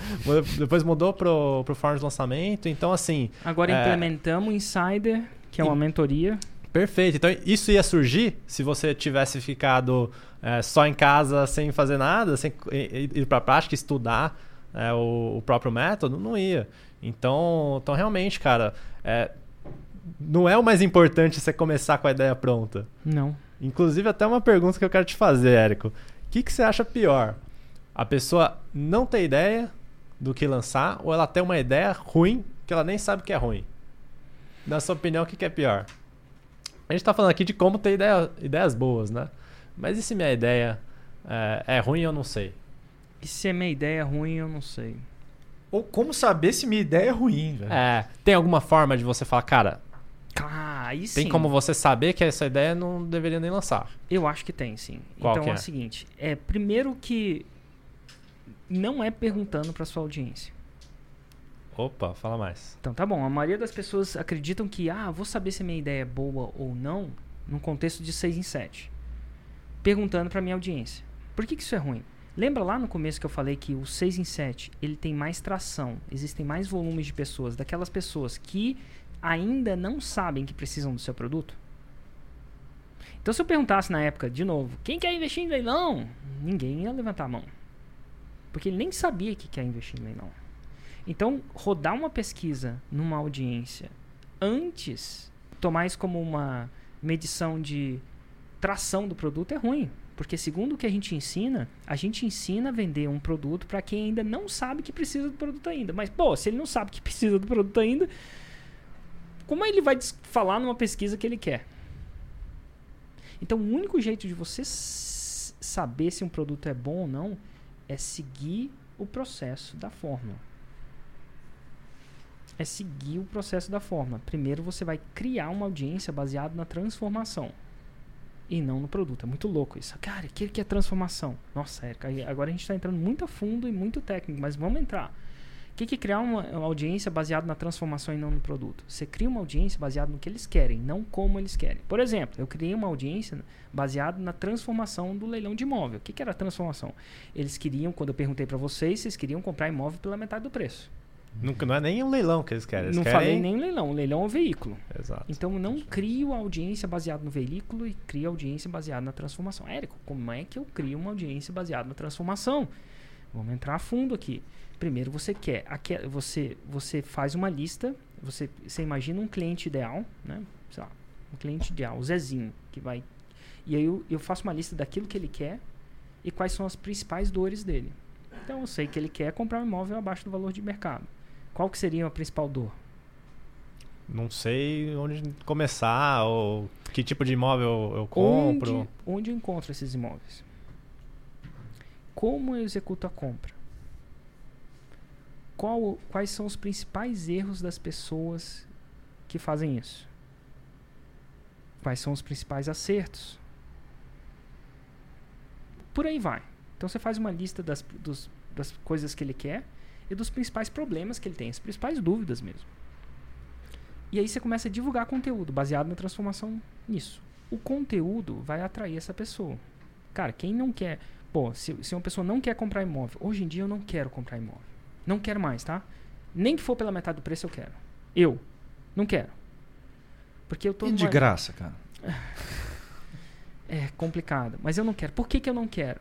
Depois mudou pro, pro fórum de lançamento. Então, assim. Agora É. implementamos o Insider, que é uma mentoria. Perfeito. Então isso ia surgir se você tivesse ficado é, só em casa sem fazer nada, sem ir para a prática, estudar é, o, o próprio método? Não ia. Então, então realmente, cara, é, não é o mais importante você começar com a ideia pronta. Não. Inclusive, até uma pergunta que eu quero te fazer, Érico. O que, que você acha pior? A pessoa não ter ideia do que lançar ou ela ter uma ideia ruim que ela nem sabe que é ruim? Na sua opinião, o que, que é pior? A gente tá falando aqui de como ter ideia, ideias boas, né? Mas e se minha ideia é, é ruim eu não sei? E se a minha ideia é ruim, eu não sei. Ou como saber se minha ideia é ruim, velho? É, tem alguma forma de você falar, cara, Ah, aí sim. tem como você saber que essa ideia não deveria nem lançar? Eu acho que tem, sim. Qual então que é é? o seguinte, é primeiro que não é perguntando para sua audiência. Opa, fala mais. Então tá bom, a maioria das pessoas acreditam que ah, vou saber se minha ideia é boa ou não num contexto de 6 em 7. Perguntando para minha audiência. Por que, que isso é ruim? Lembra lá no começo que eu falei que o 6 em 7, ele tem mais tração, existem mais volumes de pessoas, daquelas pessoas que ainda não sabem que precisam do seu produto? Então se eu perguntasse na época, de novo, quem quer investir em leilão? Ninguém ia levantar a mão. Porque ele nem sabia que quer investir em leilão. Então, rodar uma pesquisa numa audiência antes, tomar isso como uma medição de tração do produto é ruim. Porque, segundo o que a gente ensina, a gente ensina a vender um produto para quem ainda não sabe que precisa do produto ainda. Mas, pô, se ele não sabe que precisa do produto ainda, como ele vai falar numa pesquisa que ele quer? Então, o único jeito de você saber se um produto é bom ou não é seguir o processo da fórmula é seguir o processo da forma. Primeiro você vai criar uma audiência baseada na transformação e não no produto. É muito louco isso. Cara, o que é transformação? Nossa, aí agora a gente está entrando muito a fundo e muito técnico, mas vamos entrar. O que, é criar uma, uma audiência baseada na transformação e não no produto? Você cria uma audiência baseada no que eles querem, não como eles querem. Por exemplo, eu criei uma audiência baseada na transformação do leilão de imóvel. O que, que era a transformação? Eles queriam, quando eu perguntei para vocês, vocês queriam comprar imóvel pela metade do preço. Nunca, não é nem um leilão que eles querem. Eles não querem... falei nem leilão, o leilão é o veículo. Exato. Então não crio audiência baseada no veículo e crio audiência baseada na transformação. Érico, como é que eu crio uma audiência baseada na transformação? Vamos entrar a fundo aqui. Primeiro você quer, aque- você, você faz uma lista, você, você imagina um cliente ideal, né? Sei lá, um cliente ideal, o Zezinho, que vai. E aí eu, eu faço uma lista daquilo que ele quer e quais são as principais dores dele. Então eu sei que ele quer comprar um imóvel abaixo do valor de mercado. Qual que seria a principal dor? Não sei onde começar ou que tipo de imóvel eu compro. Onde, onde eu encontro esses imóveis? Como eu executo a compra? Qual- quais são os principais erros das pessoas que fazem isso? Quais são os principais acertos? Por aí vai. Então você faz uma lista das, dos- das coisas que ele quer e dos principais problemas que ele tem, as principais dúvidas mesmo. E aí você começa a divulgar conteúdo baseado na transformação nisso. O conteúdo vai atrair essa pessoa. Cara, quem não quer. Pô, se, se uma pessoa não quer comprar imóvel, hoje em dia eu não quero comprar imóvel. Não quero mais, tá? Nem que for pela metade do preço eu quero. Eu. Não quero. Porque eu tô E de numa- graça, cara. é complicado, mas eu não quero. Por que, que eu não quero?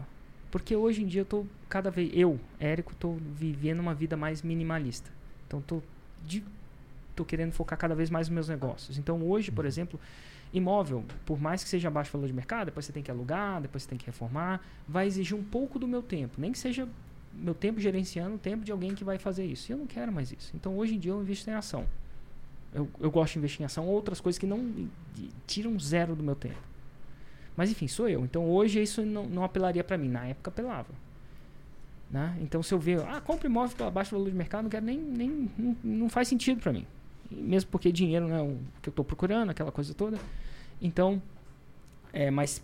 Porque hoje em dia eu tô cada vez. Eu, Érico, tô vivendo uma vida mais minimalista. Então tô, de, tô querendo focar cada vez mais nos meus negócios. Então hoje, por exemplo, imóvel, por mais que seja abaixo do valor de mercado, depois você tem que alugar, depois você tem que reformar, vai exigir um pouco do meu tempo. Nem que seja meu tempo gerenciando o tempo de alguém que vai fazer isso. E eu não quero mais isso. Então hoje em dia eu invisto em ação. Eu, eu gosto de investir em ação, outras coisas que não de- tiram zero do meu tempo. Mas enfim, sou eu. Então hoje isso não, não apelaria para mim. Na época apelava. Né? Então se eu ver, ah, compra imóvel abaixo do valor de mercado, não quero nem. nem não, não faz sentido para mim. E mesmo porque dinheiro não é o que eu estou procurando, aquela coisa toda. Então, é, mas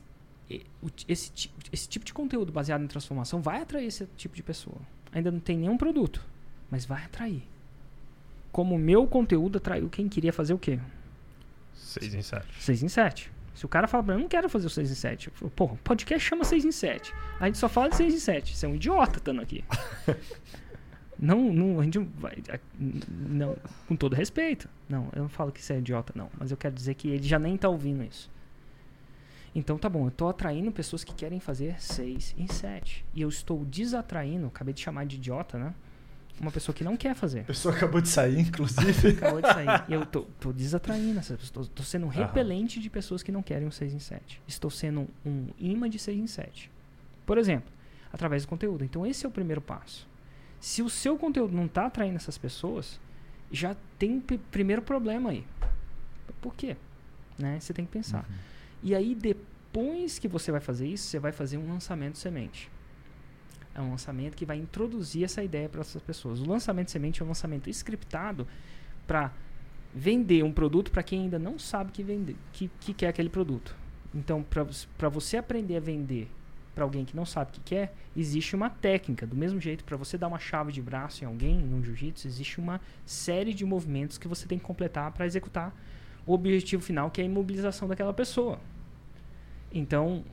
esse, esse tipo de conteúdo baseado em transformação vai atrair esse tipo de pessoa. Ainda não tem nenhum produto, mas vai atrair. Como o meu conteúdo atraiu quem queria fazer o quê? 6 em 7. 6 em 7. Se o cara fala pra mim, eu não quero fazer o 6 em 7. Eu falo, podcast chama 6 em 7. A gente só fala de 6 em 7. Você é um idiota estando aqui. Não, não, a gente não vai. Não, com todo respeito. Não, eu não falo que isso é idiota, não. Mas eu quero dizer que ele já nem tá ouvindo isso. Então tá bom, eu tô atraindo pessoas que querem fazer 6 em 7. E eu estou desatraindo, acabei de chamar de idiota, né? Uma pessoa que não quer fazer. A pessoa acabou de sair, inclusive. Acabou de sair. E eu tô, tô desatraindo essas pessoas. Tô, tô sendo um repelente de pessoas que não querem um 6 em 7. Estou sendo um imã de 6 em 7. Por exemplo, através do conteúdo. Então esse é o primeiro passo. Se o seu conteúdo não está atraindo essas pessoas, já tem primeiro problema aí. Por quê? Né? Você tem que pensar. E aí, depois que você vai fazer isso, você vai fazer um lançamento semente. É um lançamento que vai introduzir essa ideia para essas pessoas. O lançamento semente é um lançamento scriptado para vender um produto para quem ainda não sabe que, vender, que, que quer aquele produto. Então, para você aprender a vender para alguém que não sabe o que quer, existe uma técnica. Do mesmo jeito, para você dar uma chave de braço em alguém, no jiu-jitsu, existe uma série de movimentos que você tem que completar para executar o objetivo final, que é a imobilização daquela pessoa. Então,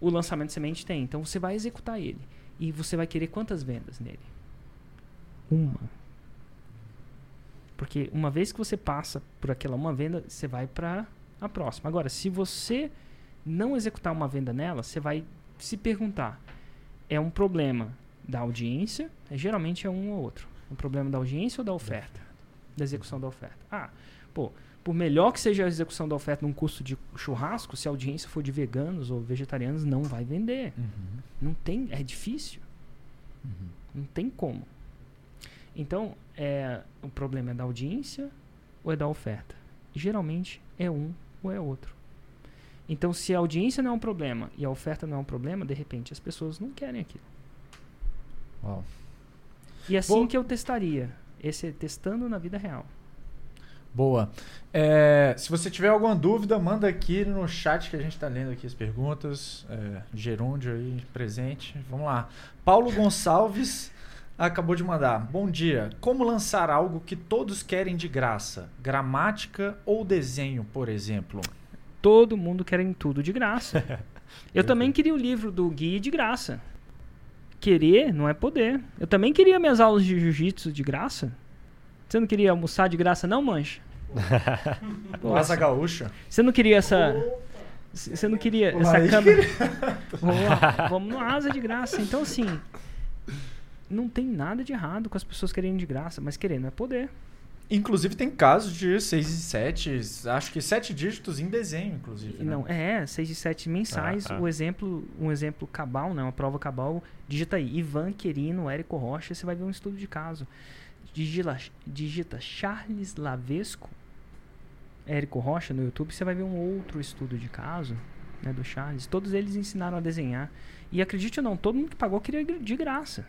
o lançamento semente tem. Então, você vai executar ele. E você vai querer quantas vendas nele? Uma. Porque uma vez que você passa por aquela uma venda, você vai para a próxima. Agora, se você não executar uma venda nela, você vai se perguntar: é um problema da audiência? Geralmente é um ou outro. Um problema da audiência ou da oferta? Da execução da oferta. Ah, pô, por melhor que seja a execução da oferta num curso de churrasco, se a audiência for de veganos ou vegetarianos, não vai vender. Uhum. Não tem, é difícil. Não tem como. Então, é, o problema é da audiência ou é da oferta? Geralmente é um ou é outro. Então, se a audiência não é um problema e a oferta não é um problema, de repente as pessoas não querem aquilo. Uau. E assim Bom- que eu testaria. Esse é testando na vida real. Boa. É, se você tiver alguma dúvida, manda aqui no chat que a gente está lendo aqui as perguntas. É, Gerúndio aí presente. Vamos lá. Paulo Gonçalves acabou de mandar. Bom dia. Como lançar algo que todos querem de graça? Gramática ou desenho, por exemplo? Todo mundo quer em tudo de graça. Eu também queria o livro do Gui de graça. Querer não é poder. Eu também queria minhas aulas de jiu-jitsu de graça. Você não queria almoçar de graça, não, mancha? Asa Gaúcha. Você não queria essa. Você não queria essa câmera. Vamos lá, vamos no asa de graça. Então, assim. Não tem nada de errado com as pessoas querendo de graça, mas querer não é poder. Inclusive tem casos de 6 e 7, acho que 7 dígitos em desenho, inclusive. né? Não, é, 6 e 7 mensais. Ah, ah. O exemplo, um exemplo cabal, né? Uma prova cabal. Digita aí, Ivan Querino, Érico Rocha, você vai ver um estudo de caso. Digita, digita Charles Lavesco, Érico Rocha no YouTube, você vai ver um outro estudo de caso, né, do Charles. Todos eles ensinaram a desenhar. E acredite ou não, todo mundo que pagou queria de graça.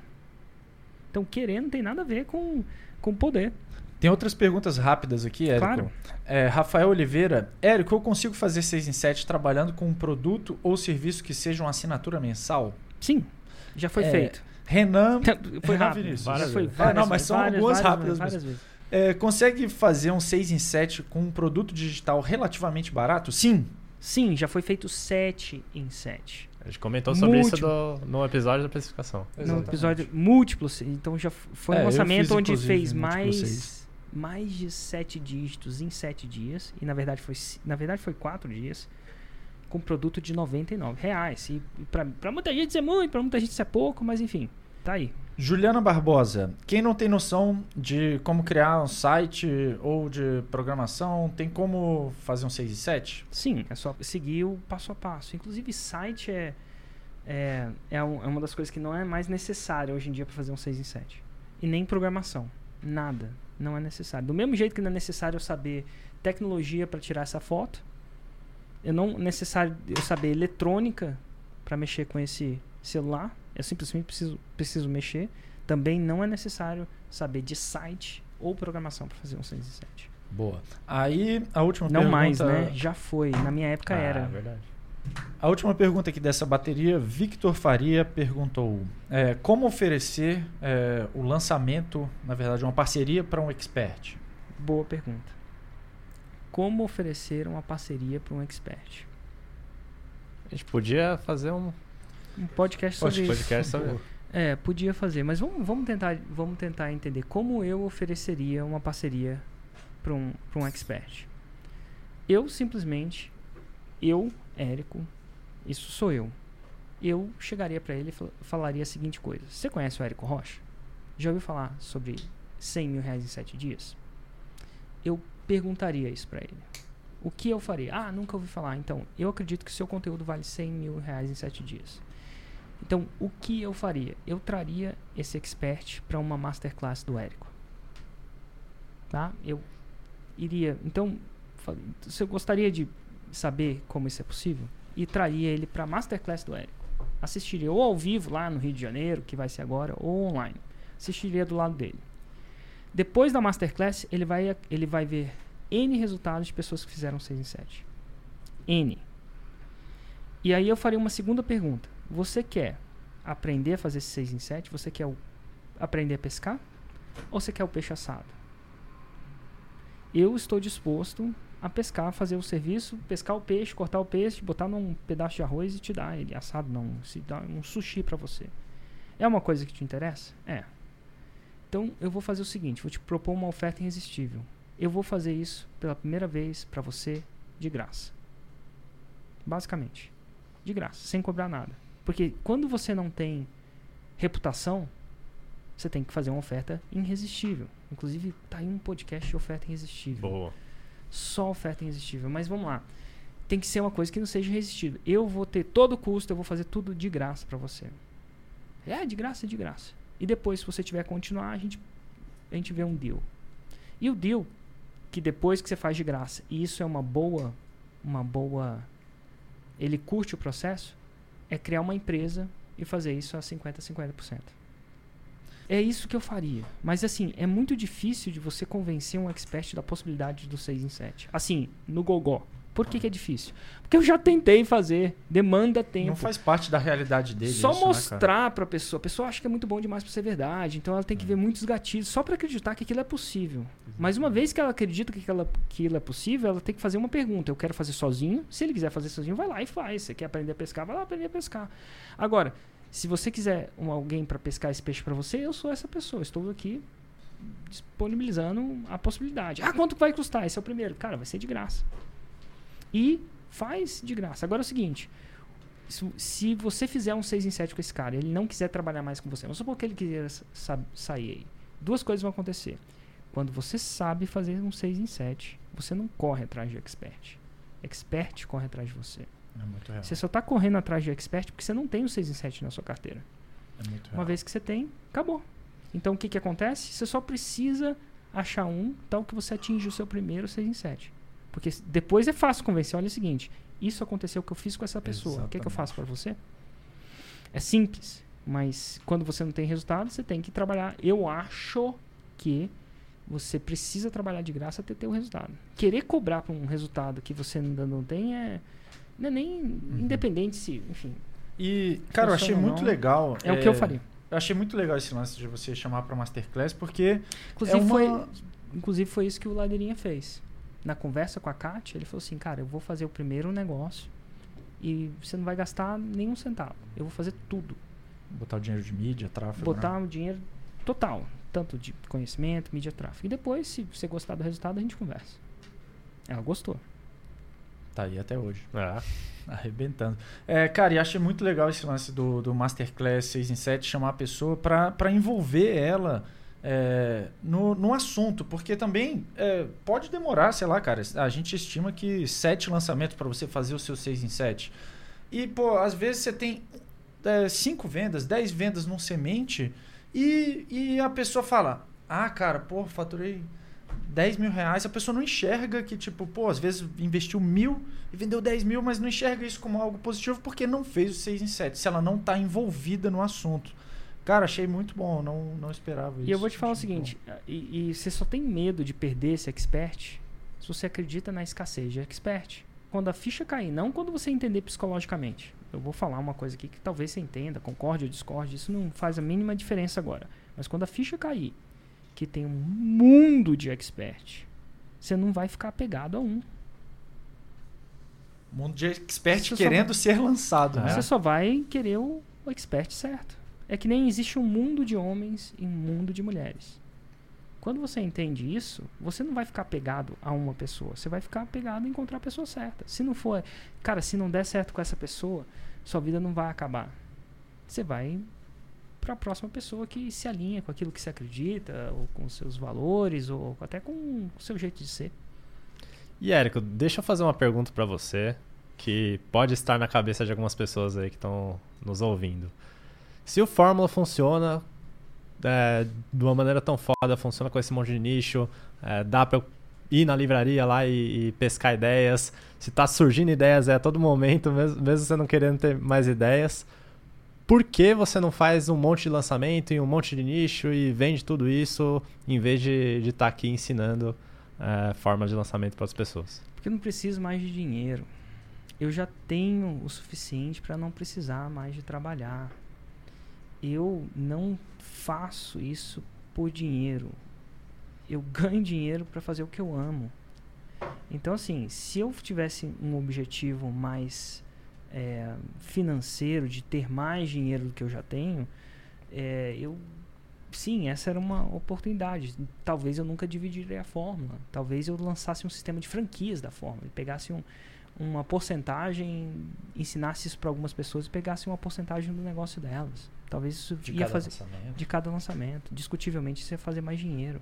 Então, querer não tem nada a ver com, com poder. Tem outras perguntas rápidas aqui, Érico. Claro. É, Rafael Oliveira. Érico, eu consigo fazer 6 em 7 trabalhando com um produto ou serviço que seja uma assinatura mensal? Sim, já foi É, feito. Renan. Foi Renan rápido. Vinícius. Já foi vezes. Ah, várias não, mas vezes, são várias, algumas várias rápidas várias vezes. É, consegue fazer um 6 em 7 com um produto digital relativamente barato? Sim. Sim, já foi feito 7 em 7. A gente comentou sobre isso Múltiplo. do- no episódio da precificação. No episódio múltiplos. Então já foi É, um lançamento fiz, onde fez múltiplo mais mais de 7 dígitos em 7 dias. E na verdade foi ci- na verdade foi 4 dias. Com produto de 99 reais. E pra muita gente isso é muito, pra muita gente isso é pouco, mas enfim, tá aí. Juliana Barbosa. Quem não tem noção de como criar um site ou de programação, tem como fazer um 6 e 7? Sim, é só seguir o passo a passo. Inclusive, site é, é, é, um- é uma das coisas que não é mais necessária hoje em dia para fazer um 6 em 7. E nem programação. Nada. Não é necessário. Do mesmo jeito que não é necessário saber tecnologia para tirar essa foto, eu não necessário eu saber eletrônica para mexer com esse celular. Eu simplesmente preciso, preciso mexer. Também não é necessário saber de site ou programação para fazer um 6 em 7. Boa. Aí, a última Não pergunta... mais, né? Já foi. Na minha época Ah, era. verdade. A última pergunta aqui dessa bateria, Victor Faria perguntou: é, como oferecer é, o lançamento, na verdade, uma parceria para um expert? Boa pergunta. Como oferecer uma parceria para um expert? A gente podia fazer um Um podcast sobre Pode- isso. podcast sobre. É, podia fazer, mas vamos, vamos, tentar, vamos tentar entender como eu ofereceria uma parceria para um, pra um expert. Eu simplesmente, eu, Érico, isso sou eu, eu chegaria para ele e fal- falaria a seguinte coisa: Você conhece o Érico Rocha? Já ouviu falar sobre 100 mil reais em 7 dias? Eu perguntaria isso para ele. O que eu faria? Ah, nunca ouvi falar. Então, eu acredito que seu conteúdo vale 100 mil reais em 7 dias. Então, o que eu faria? Eu traria esse expert para uma masterclass do Érico. Tá? Eu iria. Então, se eu gostaria de saber como isso é possível, e traria ele para a masterclass do Érico. Assistiria ou ao vivo lá no Rio de Janeiro, que vai ser agora, ou online. Assistiria do lado dele. Depois da masterclass, ele vai, ele vai ver N resultados de pessoas que fizeram 6 em 7. N. E aí eu faria uma segunda pergunta. Você quer aprender a fazer 6 em 7? Você quer o- aprender a pescar? Ou você quer o peixe assado? Eu estou disposto a pescar, fazer o serviço, pescar o peixe, cortar o peixe, botar num pedaço de arroz e te dar ele assado, não, se dar um sushi para você. É uma coisa que te interessa? É. Então eu vou fazer o seguinte, vou te propor uma oferta irresistível. Eu vou fazer isso pela primeira vez para você de graça. Basicamente, de graça, sem cobrar nada. Porque quando você não tem reputação, você tem que fazer uma oferta irresistível. Inclusive, tá aí um podcast de oferta irresistível Boa. só oferta irresistível. Mas vamos lá. Tem que ser uma coisa que não seja irresistível. Eu vou ter todo o custo, eu vou fazer tudo de graça pra você. É, de graça, de graça. E depois, se você tiver continuar, a gente, a gente vê um deal. E o deal, que depois que você faz de graça, e isso é uma boa, uma boa, ele curte o processo, é criar uma empresa e fazer isso a 50, 50%. É isso que eu faria. Mas assim, é muito difícil de você convencer um expert da possibilidade do 6 em 7. Assim, no gogó. Por que, que é difícil? Porque eu já tentei fazer. Demanda tempo. Não faz parte da realidade dele. Só isso, né, mostrar pra pessoa. A pessoa acha que é muito bom demais pra ser verdade. Então ela tem É. que ver muitos gatilhos só pra acreditar que aquilo é possível. Mas uma vez que ela acredita que aquela- aquilo é possível, ela tem que fazer uma pergunta. Eu quero fazer sozinho. Se ele quiser fazer sozinho, vai lá e faz. Você quer aprender a pescar, vai lá aprender a pescar. Agora, se você quiser um, alguém pra pescar esse peixe pra você, eu sou essa pessoa. Estou aqui disponibilizando a possibilidade. Ah, quanto vai custar? Esse é o primeiro. Cara, vai ser de graça. E faz de graça. Agora é o seguinte. Se, você fizer um 6 em 7 com esse cara e ele não quiser trabalhar mais com você, vamos supor que ele quiser sa- sair aí. Duas coisas vão acontecer. Quando você sabe fazer um 6 em 7, você não corre atrás de expert. Expert corre atrás de você. É. Você só está correndo atrás de expert porque você não tem o 6 em 7 na sua carteira. É muito real. Uma vez que você tem, acabou. Então o que, que acontece? Você só precisa achar um tal que você atinge o seu primeiro 6 em 7. Porque depois é fácil convencer. Olha o seguinte: isso aconteceu que eu fiz com essa pessoa. O que, que eu faço para você? É simples, mas quando você não tem resultado, você tem que trabalhar. Eu acho que você precisa trabalhar de graça até ter o resultado. Querer cobrar por um resultado que você ainda não tem é, não é nem Uhum. independente se, enfim, E, cara, eu achei muito não, legal. é, o que eu faria. Eu achei muito legal esse lance de você chamar pra Masterclass, porque Inclusive, é uma... foi, inclusive foi isso que o Ladeirinha fez. Na conversa com a Kátia, ele falou assim, cara, eu vou fazer o primeiro negócio e você não vai gastar nenhum centavo. Eu vou fazer tudo. Botar o dinheiro de mídia, tráfego. Botar né? o dinheiro total. Tanto de conhecimento, mídia, tráfego. E depois, se você gostar do resultado, a gente conversa. Ela gostou. Tá aí até hoje. É. Arrebentando. É, cara, e achei muito legal esse lance do, do Masterclass 6 em 7, chamar a pessoa pra envolver ela é, no, no assunto, porque também é, pode demorar, sei lá, cara, a gente estima que sete lançamentos pra você fazer o seu 6 em 7. E, pô, às vezes você tem é, cinco vendas, 10 vendas num semente e, e a pessoa fala, ah, cara, pô, faturei 10 mil reais, a pessoa não enxerga que, tipo, pô, às vezes investiu mil e vendeu 10 mil, mas não enxerga isso como algo positivo porque não fez o 6 em 7, se ela não tá envolvida no assunto. Cara, achei muito bom, não, não esperava isso. E eu vou te falar o seguinte, e, e você só tem medo de perder esse expert se você acredita na escassez de expert. Quando a ficha cair, não quando você entender psicologicamente. Eu vou falar uma coisa aqui que talvez você entenda, concorde ou discorde, isso não faz a mínima diferença agora. Mas quando a ficha cair, que tem um mundo de expert, você não vai ficar apegado a um. Mundo de expert Você só querendo ser lançado, né? Você só vai querer o, o expert certo. É que nem existe um mundo de homens e um mundo de mulheres. Quando você entende isso, você não vai ficar pegado a uma pessoa. Você vai ficar pegado em encontrar a pessoa certa. Se não for, cara, se não der certo com essa pessoa, sua vida não vai acabar. Você vai para a próxima pessoa que se alinha com aquilo que você acredita, ou com seus valores, ou até com o seu jeito de ser. E Érico, deixa eu fazer uma pergunta para você que pode estar na cabeça de algumas pessoas aí que estão nos ouvindo. Se o Fórmula funciona é, de uma maneira tão foda, funciona com esse monte de nicho, é, dá pra eu ir na livraria lá e, e, pescar ideias. Se tá surgindo ideias é a todo momento, mesmo, mesmo você não querendo ter mais ideias. Por que você não faz um monte de lançamento e um monte de nicho e vende tudo isso em vez de estar tá aqui ensinando é, formas de lançamento para as pessoas? Porque eu não preciso mais de dinheiro. Eu já tenho o suficiente para não precisar mais de trabalhar. Eu não faço isso por dinheiro. Eu ganho dinheiro para fazer o que eu amo. Então, assim, se eu tivesse um objetivo mais é, financeiro, de ter mais dinheiro do que eu já tenho, é, eu sim, essa era uma oportunidade. Talvez eu nunca dividiria a fórmula. Talvez eu lançasse um sistema de franquias da fórmula e pegasse um, uma porcentagem, ensinasse isso para algumas pessoas e pegasse uma porcentagem do negócio delas. Talvez isso de ia fazer lançamento. de cada lançamento. Discutivelmente isso ia fazer mais dinheiro.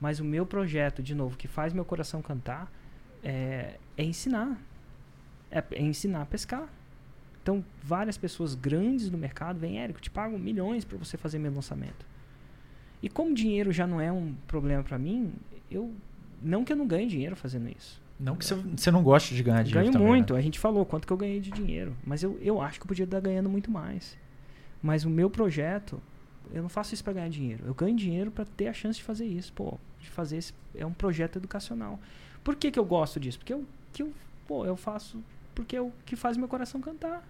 Mas o meu projeto, de novo, que faz meu coração cantar, é, é ensinar. É, é, ensinar a pescar. Então, várias pessoas grandes do mercado vêm, Érico, te pago milhões para você fazer meu lançamento. E como dinheiro já não é um problema para mim, eu não que eu não ganhe dinheiro fazendo isso. Não que você não goste de ganhar dinheiro. Ganho também, muito. Né? A gente falou quanto que eu ganhei de dinheiro. Mas eu, eu acho que eu podia estar ganhando muito mais. Mas o meu projeto, eu não faço isso para ganhar dinheiro. Eu ganho dinheiro para ter a chance de fazer isso. Pô, de fazer esse, é um projeto educacional. Por que, que eu gosto disso? Porque eu, que eu, pô, eu faço porque é o que faz meu coração cantar.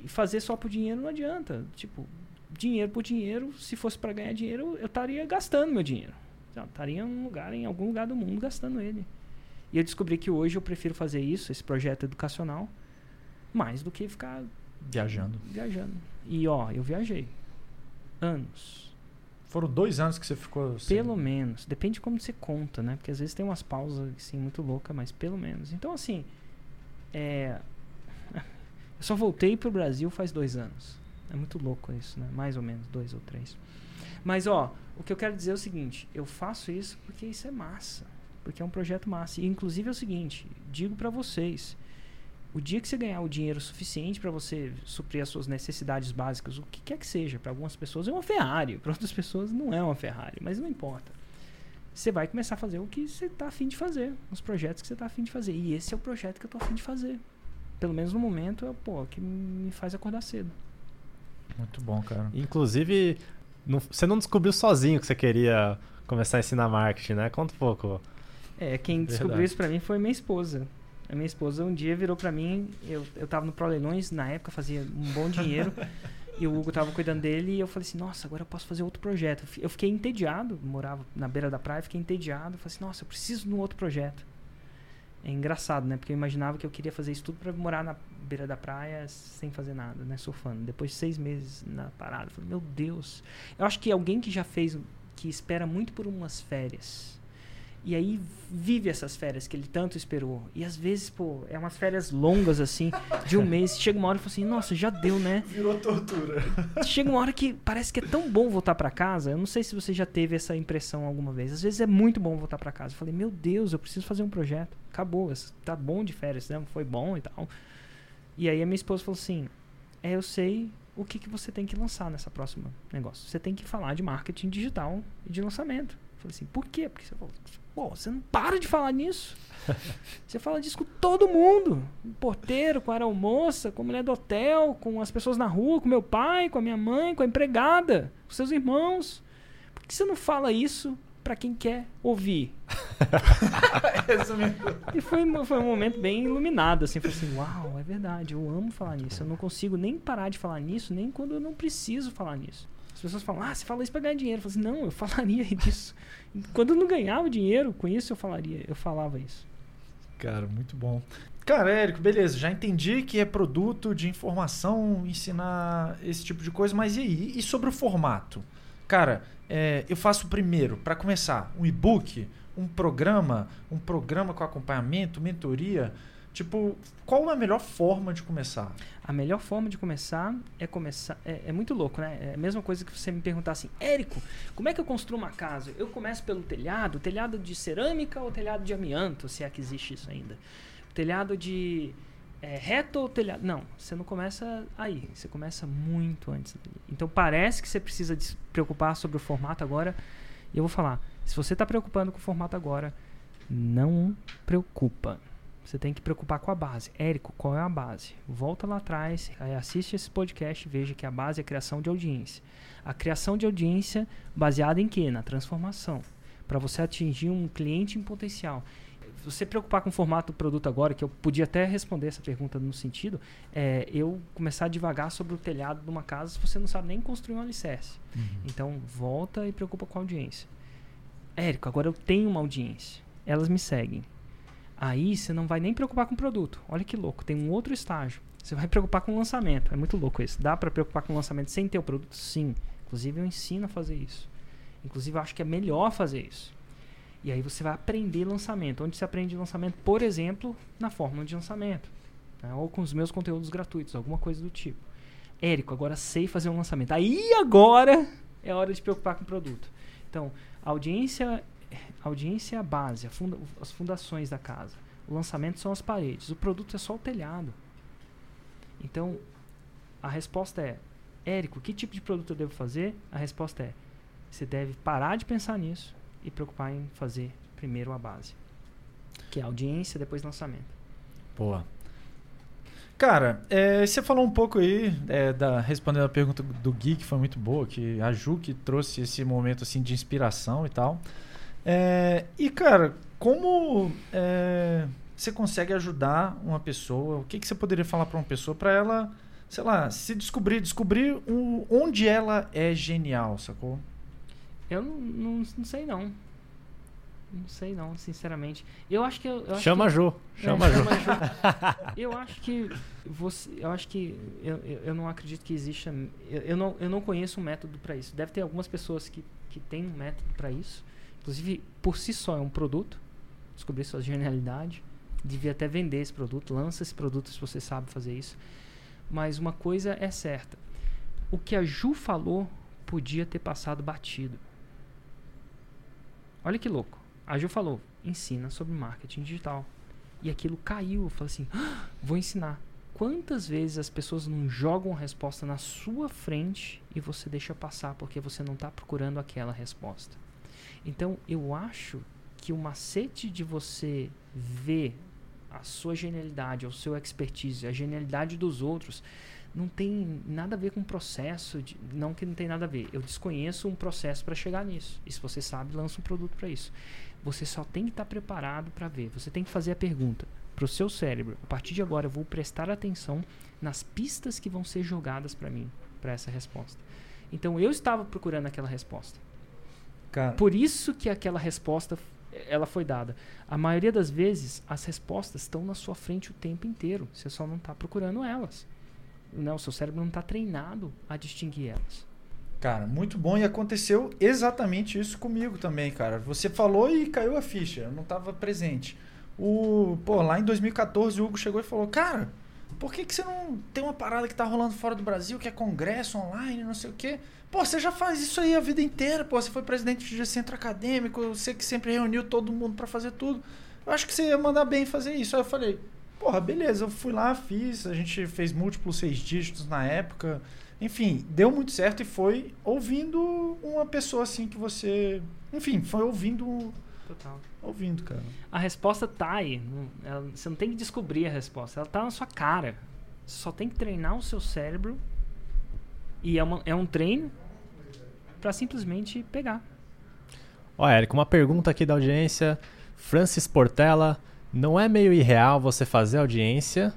E fazer só por dinheiro não adianta. Tipo, dinheiro por dinheiro, se fosse para ganhar dinheiro, eu estaria gastando meu dinheiro. Eu estaria em um lugar, em algum lugar do mundo gastando ele. E eu descobri que hoje eu prefiro fazer isso, esse projeto educacional, mais do que ficar viajando. Viajando. E ó, eu viajei. Anos. Foram dois anos que você ficou. Assim. Pelo menos. Depende de como você conta, né? Porque às vezes tem umas pausas assim muito loucas, mas pelo menos. Então, assim. É... Eu só voltei pro Brasil faz dois anos. É muito louco isso, né? Mais ou menos, dois ou três. Mas, ó, o que eu quero dizer é o seguinte: eu faço isso porque isso é massa. Porque é um projeto massa. E, inclusive, é o seguinte: digo para vocês o dia que você ganhar o dinheiro suficiente para você suprir as suas necessidades básicas, o que quer que seja, para algumas pessoas é uma Ferrari, para outras pessoas não é uma Ferrari, mas não importa. Você vai começar a fazer o que você está afim de fazer, os projetos que você está afim de fazer. E esse é o projeto que eu estou afim de fazer. Pelo menos no momento, é pô, que me faz acordar cedo. Muito bom, cara. Inclusive, não, você não descobriu sozinho que você queria começar a ensinar marketing, né? Conta um pouco. É, quem Verdade. descobriu isso para mim foi minha esposa. A minha esposa um dia virou para mim, eu, eu tava no Proleilões, na época fazia um bom dinheiro, e o Hugo tava cuidando dele, e eu falei assim, nossa, agora eu posso fazer outro projeto. Eu fiquei entediado, morava na beira da praia, fiquei entediado, falei assim, nossa, eu preciso de um outro projeto. É engraçado, né? Porque eu imaginava que eu queria fazer isso tudo para morar na beira da praia sem fazer nada, né? Surfando. Depois de seis meses na parada, eu falei, meu Deus. Eu acho que alguém que já fez, que espera muito por umas férias, e aí vive essas férias que ele tanto esperou. E às vezes, pô, é umas férias longas assim, de um mês. Chega uma hora e fala assim, nossa, já deu, né? Virou tortura. Chega uma hora que parece que é tão bom voltar para casa. Eu não sei se você já teve essa impressão alguma vez. Às vezes é muito bom voltar para casa. Eu falei, meu Deus, eu preciso fazer um projeto. Acabou, tá bom de férias, né? Foi bom e tal. E aí a minha esposa falou assim: É, eu sei o que, que você tem que lançar nessa próxima negócio. Você tem que falar de marketing digital e de lançamento. Falei assim, por quê? Porque você falou, Pô, você não para de falar nisso. você fala disso com todo mundo. Com o porteiro, com a aeromoça, com a mulher do hotel, com as pessoas na rua, com meu pai, com a minha mãe, com a empregada, com seus irmãos. Por que você não fala isso para quem quer ouvir? e foi, foi um momento bem iluminado, assim. Falei assim, uau, é verdade, eu amo falar nisso. Eu não consigo nem parar de falar nisso, nem quando eu não preciso falar nisso pessoas falam, ah, você fala isso pra ganhar dinheiro. Eu falo assim, não, eu falaria disso. Quando eu não ganhava dinheiro com isso, eu falaria, eu falava isso. Cara, muito bom. Cara, Érico, beleza, já entendi que é produto de informação, ensinar esse tipo de coisa, mas e aí? E sobre o formato? Cara, é, eu faço primeiro, para começar, um e-book, um programa, um programa com acompanhamento, mentoria. Tipo, qual é a melhor forma de começar? A melhor forma de começar é começar. É, é, muito louco, né? É a mesma coisa que você me perguntar assim, Érico, como é que eu construo uma casa? Eu começo pelo telhado, telhado de cerâmica ou telhado de amianto, se é que existe isso ainda? Telhado de é, reto ou telhado. Não, você não começa aí. Você começa muito antes. Então parece que você precisa se preocupar sobre o formato agora. E eu vou falar, se você está preocupando com o formato agora, não preocupa. Você tem que preocupar com a base. Érico, qual é a base? Volta lá atrás, assiste esse podcast e veja que a base é a criação de audiência. A criação de audiência baseada em quê? Na transformação. Para você atingir um cliente em potencial. Se você preocupar com o formato do produto agora, que eu podia até responder essa pergunta no sentido, é eu começar a devagar sobre o telhado de uma casa se você não sabe nem construir um alicerce. Uhum. Então, volta e preocupa com a audiência. Érico, agora eu tenho uma audiência. Elas me seguem Aí você não vai nem preocupar com o produto. Olha que louco, tem um outro estágio. Você vai preocupar com o lançamento. É muito louco isso. Dá para preocupar com o lançamento sem ter o produto? Sim. Inclusive eu ensino a fazer isso. Inclusive eu acho que é melhor fazer isso. E aí você vai aprender lançamento. Onde você aprende lançamento, por exemplo, na fórmula de lançamento. Né? Ou com os meus conteúdos gratuitos, alguma coisa do tipo. Érico, agora sei fazer um lançamento. Aí agora é hora de preocupar com o produto. Então, audiência a audiência é a base, a funda as fundações da casa. O lançamento são as paredes. O produto é só o telhado. Então, a resposta é: Érico, que tipo de produto eu devo fazer? A resposta é: você deve parar de pensar nisso e preocupar em fazer primeiro a base, que é audiência, depois lançamento. Boa. Cara, é, você falou um pouco aí, é, da, respondendo a pergunta do Gui, que foi muito boa, que a Ju que trouxe esse momento assim de inspiração e tal. É, e, cara, como é, você consegue ajudar uma pessoa? O que, que você poderia falar para uma pessoa para ela, sei lá, se descobrir, descobrir um, onde ela é genial, sacou? Eu não, não, não sei não. Não sei não, sinceramente. Eu acho que eu, eu chama que, a Jô, chama é, a Jô. eu acho que você, eu acho que eu, eu não acredito que exista eu, eu não eu não conheço um método para isso. Deve ter algumas pessoas que que têm um método para isso Inclusive, por si só é um produto. Descobrir sua genialidade. Devia até vender esse produto. Lança esse produto se você sabe fazer isso. Mas uma coisa é certa. O que a Ju falou podia ter passado batido. Olha que louco. A Ju falou: ensina sobre marketing digital. E aquilo caiu. Eu falei assim: ah, vou ensinar. Quantas vezes as pessoas não jogam resposta na sua frente e você deixa passar porque você não está procurando aquela resposta? Então, eu acho que o macete de você ver a sua genialidade, o seu expertise, a genialidade dos outros, não tem nada a ver com o processo. De, não que não tem nada a ver. Eu desconheço um processo para chegar nisso. E se você sabe, lança um produto para isso. Você só tem que estar tá preparado para ver. Você tem que fazer a pergunta para o seu cérebro. A partir de agora, eu vou prestar atenção nas pistas que vão ser jogadas para mim, para essa resposta. Então, eu estava procurando aquela resposta. Cara. Por isso que aquela resposta ela foi dada. A maioria das vezes as respostas estão na sua frente o tempo inteiro. Você só não está procurando elas. Não, o seu cérebro não está treinado a distinguir elas. Cara, muito bom. E aconteceu exatamente isso comigo também, cara. Você falou e caiu a ficha. Eu não estava presente. O, pô, lá em 2014 o Hugo chegou e falou: Cara, por que, que você não tem uma parada que tá rolando fora do Brasil, que é congresso online, não sei o quê? Pô, você já faz isso aí a vida inteira, pô. Você foi presidente de centro acadêmico, você que sempre reuniu todo mundo para fazer tudo. Eu acho que você ia mandar bem fazer isso. Aí eu falei, porra, beleza, eu fui lá, fiz, a gente fez múltiplos seis dígitos na época. Enfim, deu muito certo e foi ouvindo uma pessoa assim que você. Enfim, foi ouvindo. Total. Ouvindo, cara. A resposta tá aí. você não tem que descobrir a resposta. Ela tá na sua cara. Você só tem que treinar o seu cérebro. E é, uma, é um treino para simplesmente pegar. Ó, Érico, uma pergunta aqui da audiência. Francis Portela, não é meio irreal você fazer audiência,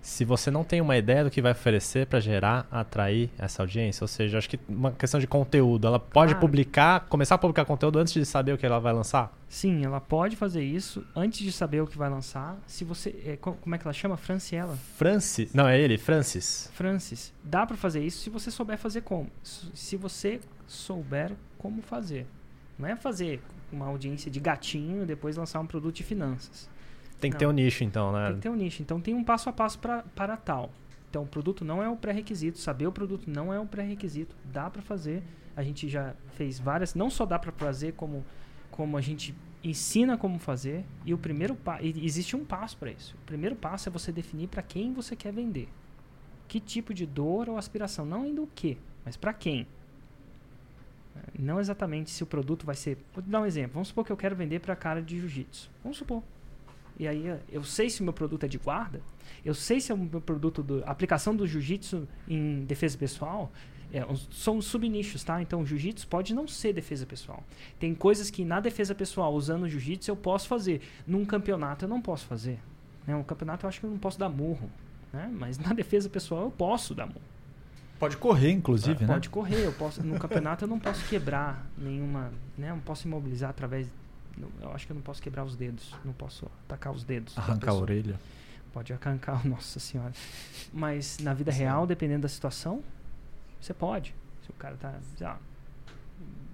se você não tem uma ideia do que vai oferecer para gerar, atrair essa audiência. Ou seja, acho que uma questão de conteúdo. Ela pode Ah. publicar, começar a publicar conteúdo antes de saber o que ela vai lançar? Sim, ela pode fazer isso antes de saber o que vai lançar. Se você. é, co- como é que ela chama? Franciela. Francis. Não, é ele, Francis. Francis. Dá pra fazer isso se você souber fazer como. Se você souber como fazer. Não é fazer uma audiência de gatinho e depois lançar um produto de finanças. Tem que Não. ter um nicho, então, Tem né? que ter um nicho. Então tem um passo a passo pra, para tal. Então o produto não é o pré-requisito, saber o produto não é um pré-requisito, dá pra fazer. A gente já fez várias, não só dá pra fazer como como a gente ensina como fazer e o primeiro pa e existe um passo para isso. O primeiro passo é você definir para quem você quer vender. Que tipo de dor ou aspiração, não ainda o que, mas para quem. Não exatamente se o produto vai ser. Vou dar um exemplo. Vamos supor que eu quero vender para cara de jiu-jitsu. Vamos supor. E aí eu sei se o meu produto é de guarda, eu sei se é o meu produto do aplicação do jiu-jitsu em defesa pessoal. É, são subnichos, tá? Então, jiu-jitsu pode não ser defesa pessoal. Tem coisas que na defesa pessoal, usando o jiu-jitsu, eu posso fazer. Num campeonato, eu não posso fazer. Né? Um campeonato, eu acho que eu não posso dar murro. Né? Mas na defesa pessoal, eu posso dar murro. Pode correr, inclusive, né? Pode correr, eu posso, no campeonato eu não posso quebrar nenhuma, né? Eu não posso imobilizar através, eu acho que eu não posso quebrar os dedos, não posso atacar os dedos. Arrancar a orelha. Pode arrancar, nossa senhora. Mas na vida Sim. real, dependendo da situação, você pode. Se o cara tá, lá,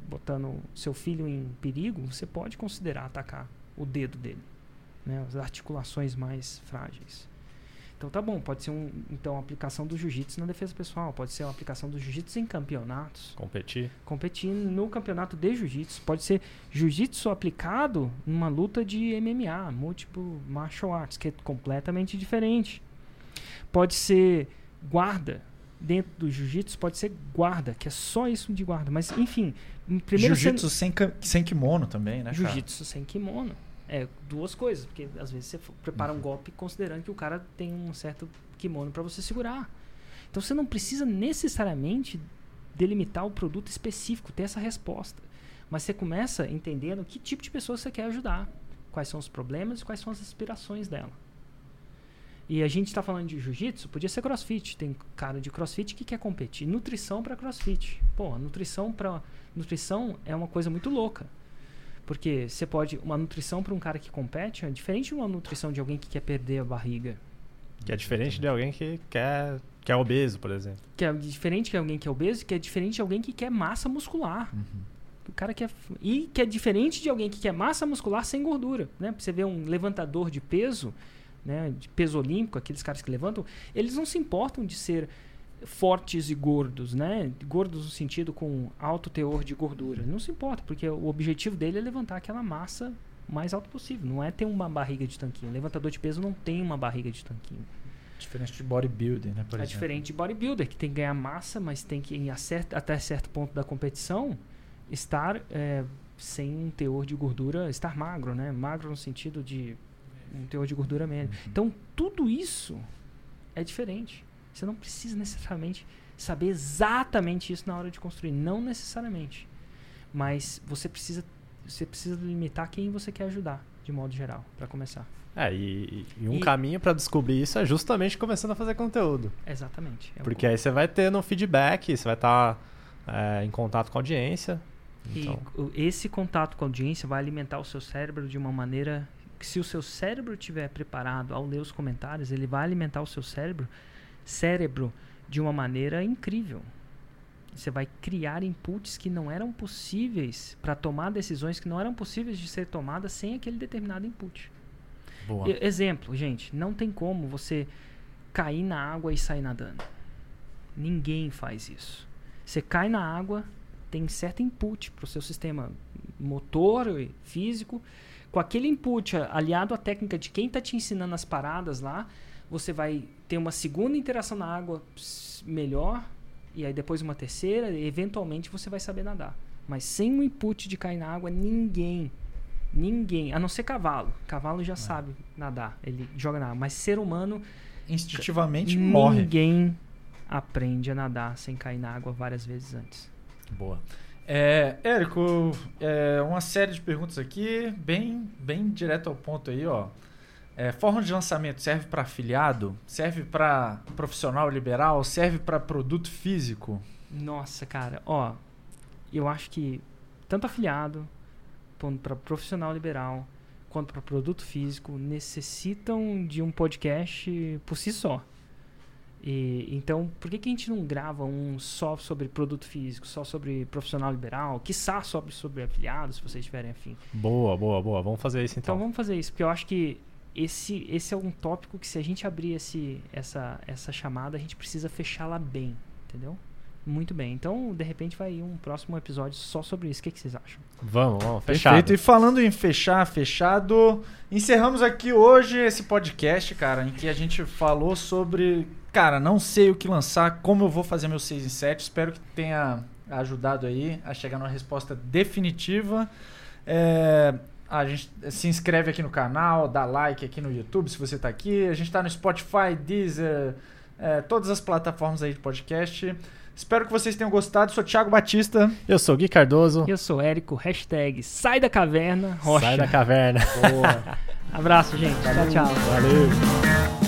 botando seu filho em perigo, você pode considerar atacar o dedo dele, né? As articulações mais frágeis. Então tá bom, pode ser um, então, a aplicação do jiu-jitsu na defesa pessoal, pode ser uma aplicação do jiu-jitsu em campeonatos, Competir. competir no campeonato de jiu-jitsu, pode ser jiu-jitsu aplicado numa luta de MMA, múltiplo martial arts, que é completamente diferente. Pode ser guarda dentro do jiu-jitsu, pode ser guarda, que é só isso de guarda, mas enfim, em primeiro Jiu-jitsu sem, sem kimono também, né? Jiu-jitsu sem kimono. É duas coisas, porque às vezes você prepara um golpe considerando que o cara tem um certo kimono para você segurar. Então você não precisa necessariamente delimitar o produto específico, ter essa resposta. Mas você começa entendendo que tipo de pessoa você quer ajudar, quais são os problemas e quais são as aspirações dela. E a gente está falando de jiu-jitsu, podia ser crossfit. Tem cara de crossfit que quer competir. Nutrição para crossfit. Pô, nutrição para nutrição é uma coisa muito louca. Porque você pode. Uma nutrição para um cara que compete é diferente de uma nutrição de alguém que quer perder a barriga. Que é diferente de alguém que quer, que é obeso, por exemplo. Que é diferente de alguém que é obeso, que é diferente de alguém que quer massa muscular. Uhum. O cara quer. E que é diferente de alguém que quer massa muscular sem gordura. Né? Você vê um levantador de peso, né? de peso olímpico, aqueles caras que levantam, eles não se importam de ser fortes e gordos, né? Gordos no sentido com alto teor de gordura. Não se importa, porque o objetivo dele é levantar aquela massa o mais alto possível. Não é ter uma barriga de tanquinho. O levantador de peso não tem uma barriga de tanquinho. Diferente de bodybuilding, né? Por é exemplo. diferente de bodybuilder, que tem que ganhar massa, mas tem que, ir a cer- até certo ponto da competição, estar é, sem um teor de gordura, estar magro, né? Magro no sentido de um teor de gordura médio. Uhum. Então, tudo isso é diferente. Você não precisa necessariamente saber exatamente isso na hora de construir. Não necessariamente. Mas você precisa, você precisa limitar quem você quer ajudar, de modo geral, para começar. É, e, e um E- caminho pra descobrir isso é justamente começando a fazer conteúdo. Exatamente. É Porque aí você vai tendo um feedback, você vai estar em contato com a audiência. Então, E esse contato com a audiência vai alimentar o seu cérebro de uma maneira que se o seu cérebro estiver preparado ao ler os comentários, ele vai alimentar o seu cérebro, cérebro de uma maneira incrível. Você vai criar inputs que não eram possíveis para tomar decisões que não eram possíveis de ser tomadas sem aquele determinado input. Boa. E- exemplo, gente, não tem como você cair na água e sair nadando. Ninguém faz isso. Você cai na água, tem certo input para o seu sistema motor e físico. Com aquele input aliado à técnica de quem está te ensinando as paradas lá, você vai ter uma segunda interação na água melhor, e aí depois uma terceira, e eventualmente você vai saber nadar. Mas sem o input de cair na água, ninguém Ninguém, a não ser cavalo. Cavalo já sabe nadar, ele joga na água. Mas ser humano, Instintivamente morre. ninguém aprende a nadar sem cair na água várias vezes antes. Boa. É, Érico, é, uma série de perguntas aqui, bem, bem direto ao ponto aí, ó. É, forma de lançamento serve para afiliado? Serve para profissional liberal? Serve para produto físico? Nossa, cara, ó, eu acho que tanto afiliado, quanto para profissional liberal, quanto para produto físico, necessitam de um podcast por si só. E, então, por que, que a gente não grava um só sobre produto físico, só sobre profissional liberal, quiçá sobre, sobre afiliados, se vocês tiverem afim? Boa, boa, boa. Vamos fazer isso Então então. vamos fazer isso, porque eu acho que esse, esse é um tópico que se a gente abrir esse, essa, essa chamada, a gente precisa fechá-la bem, entendeu? Muito bem. Então, de repente, vai ir um próximo episódio só sobre isso. O que, que vocês acham? Vamos, vamos. Fechado. Perfeito. E falando em fechar, fechado, encerramos aqui hoje esse podcast, cara, em que a gente falou sobre, cara, não sei o que lançar, como eu vou fazer meu 6 em 7. Espero que tenha ajudado aí a chegar numa resposta definitiva. É, a gente se inscreve aqui no canal, dá like aqui no YouTube se você está aqui. A gente está no Spotify, Deezer, é, todas as plataformas aí de podcast. Espero que vocês tenham gostado. Sou Thiago Batista. Eu sou o Gui Cardoso. Eu sou Érico, hashtag sai da caverna, rocha. Sai da caverna. Boa. Abraço, gente. Tchau, tchau. Valeu.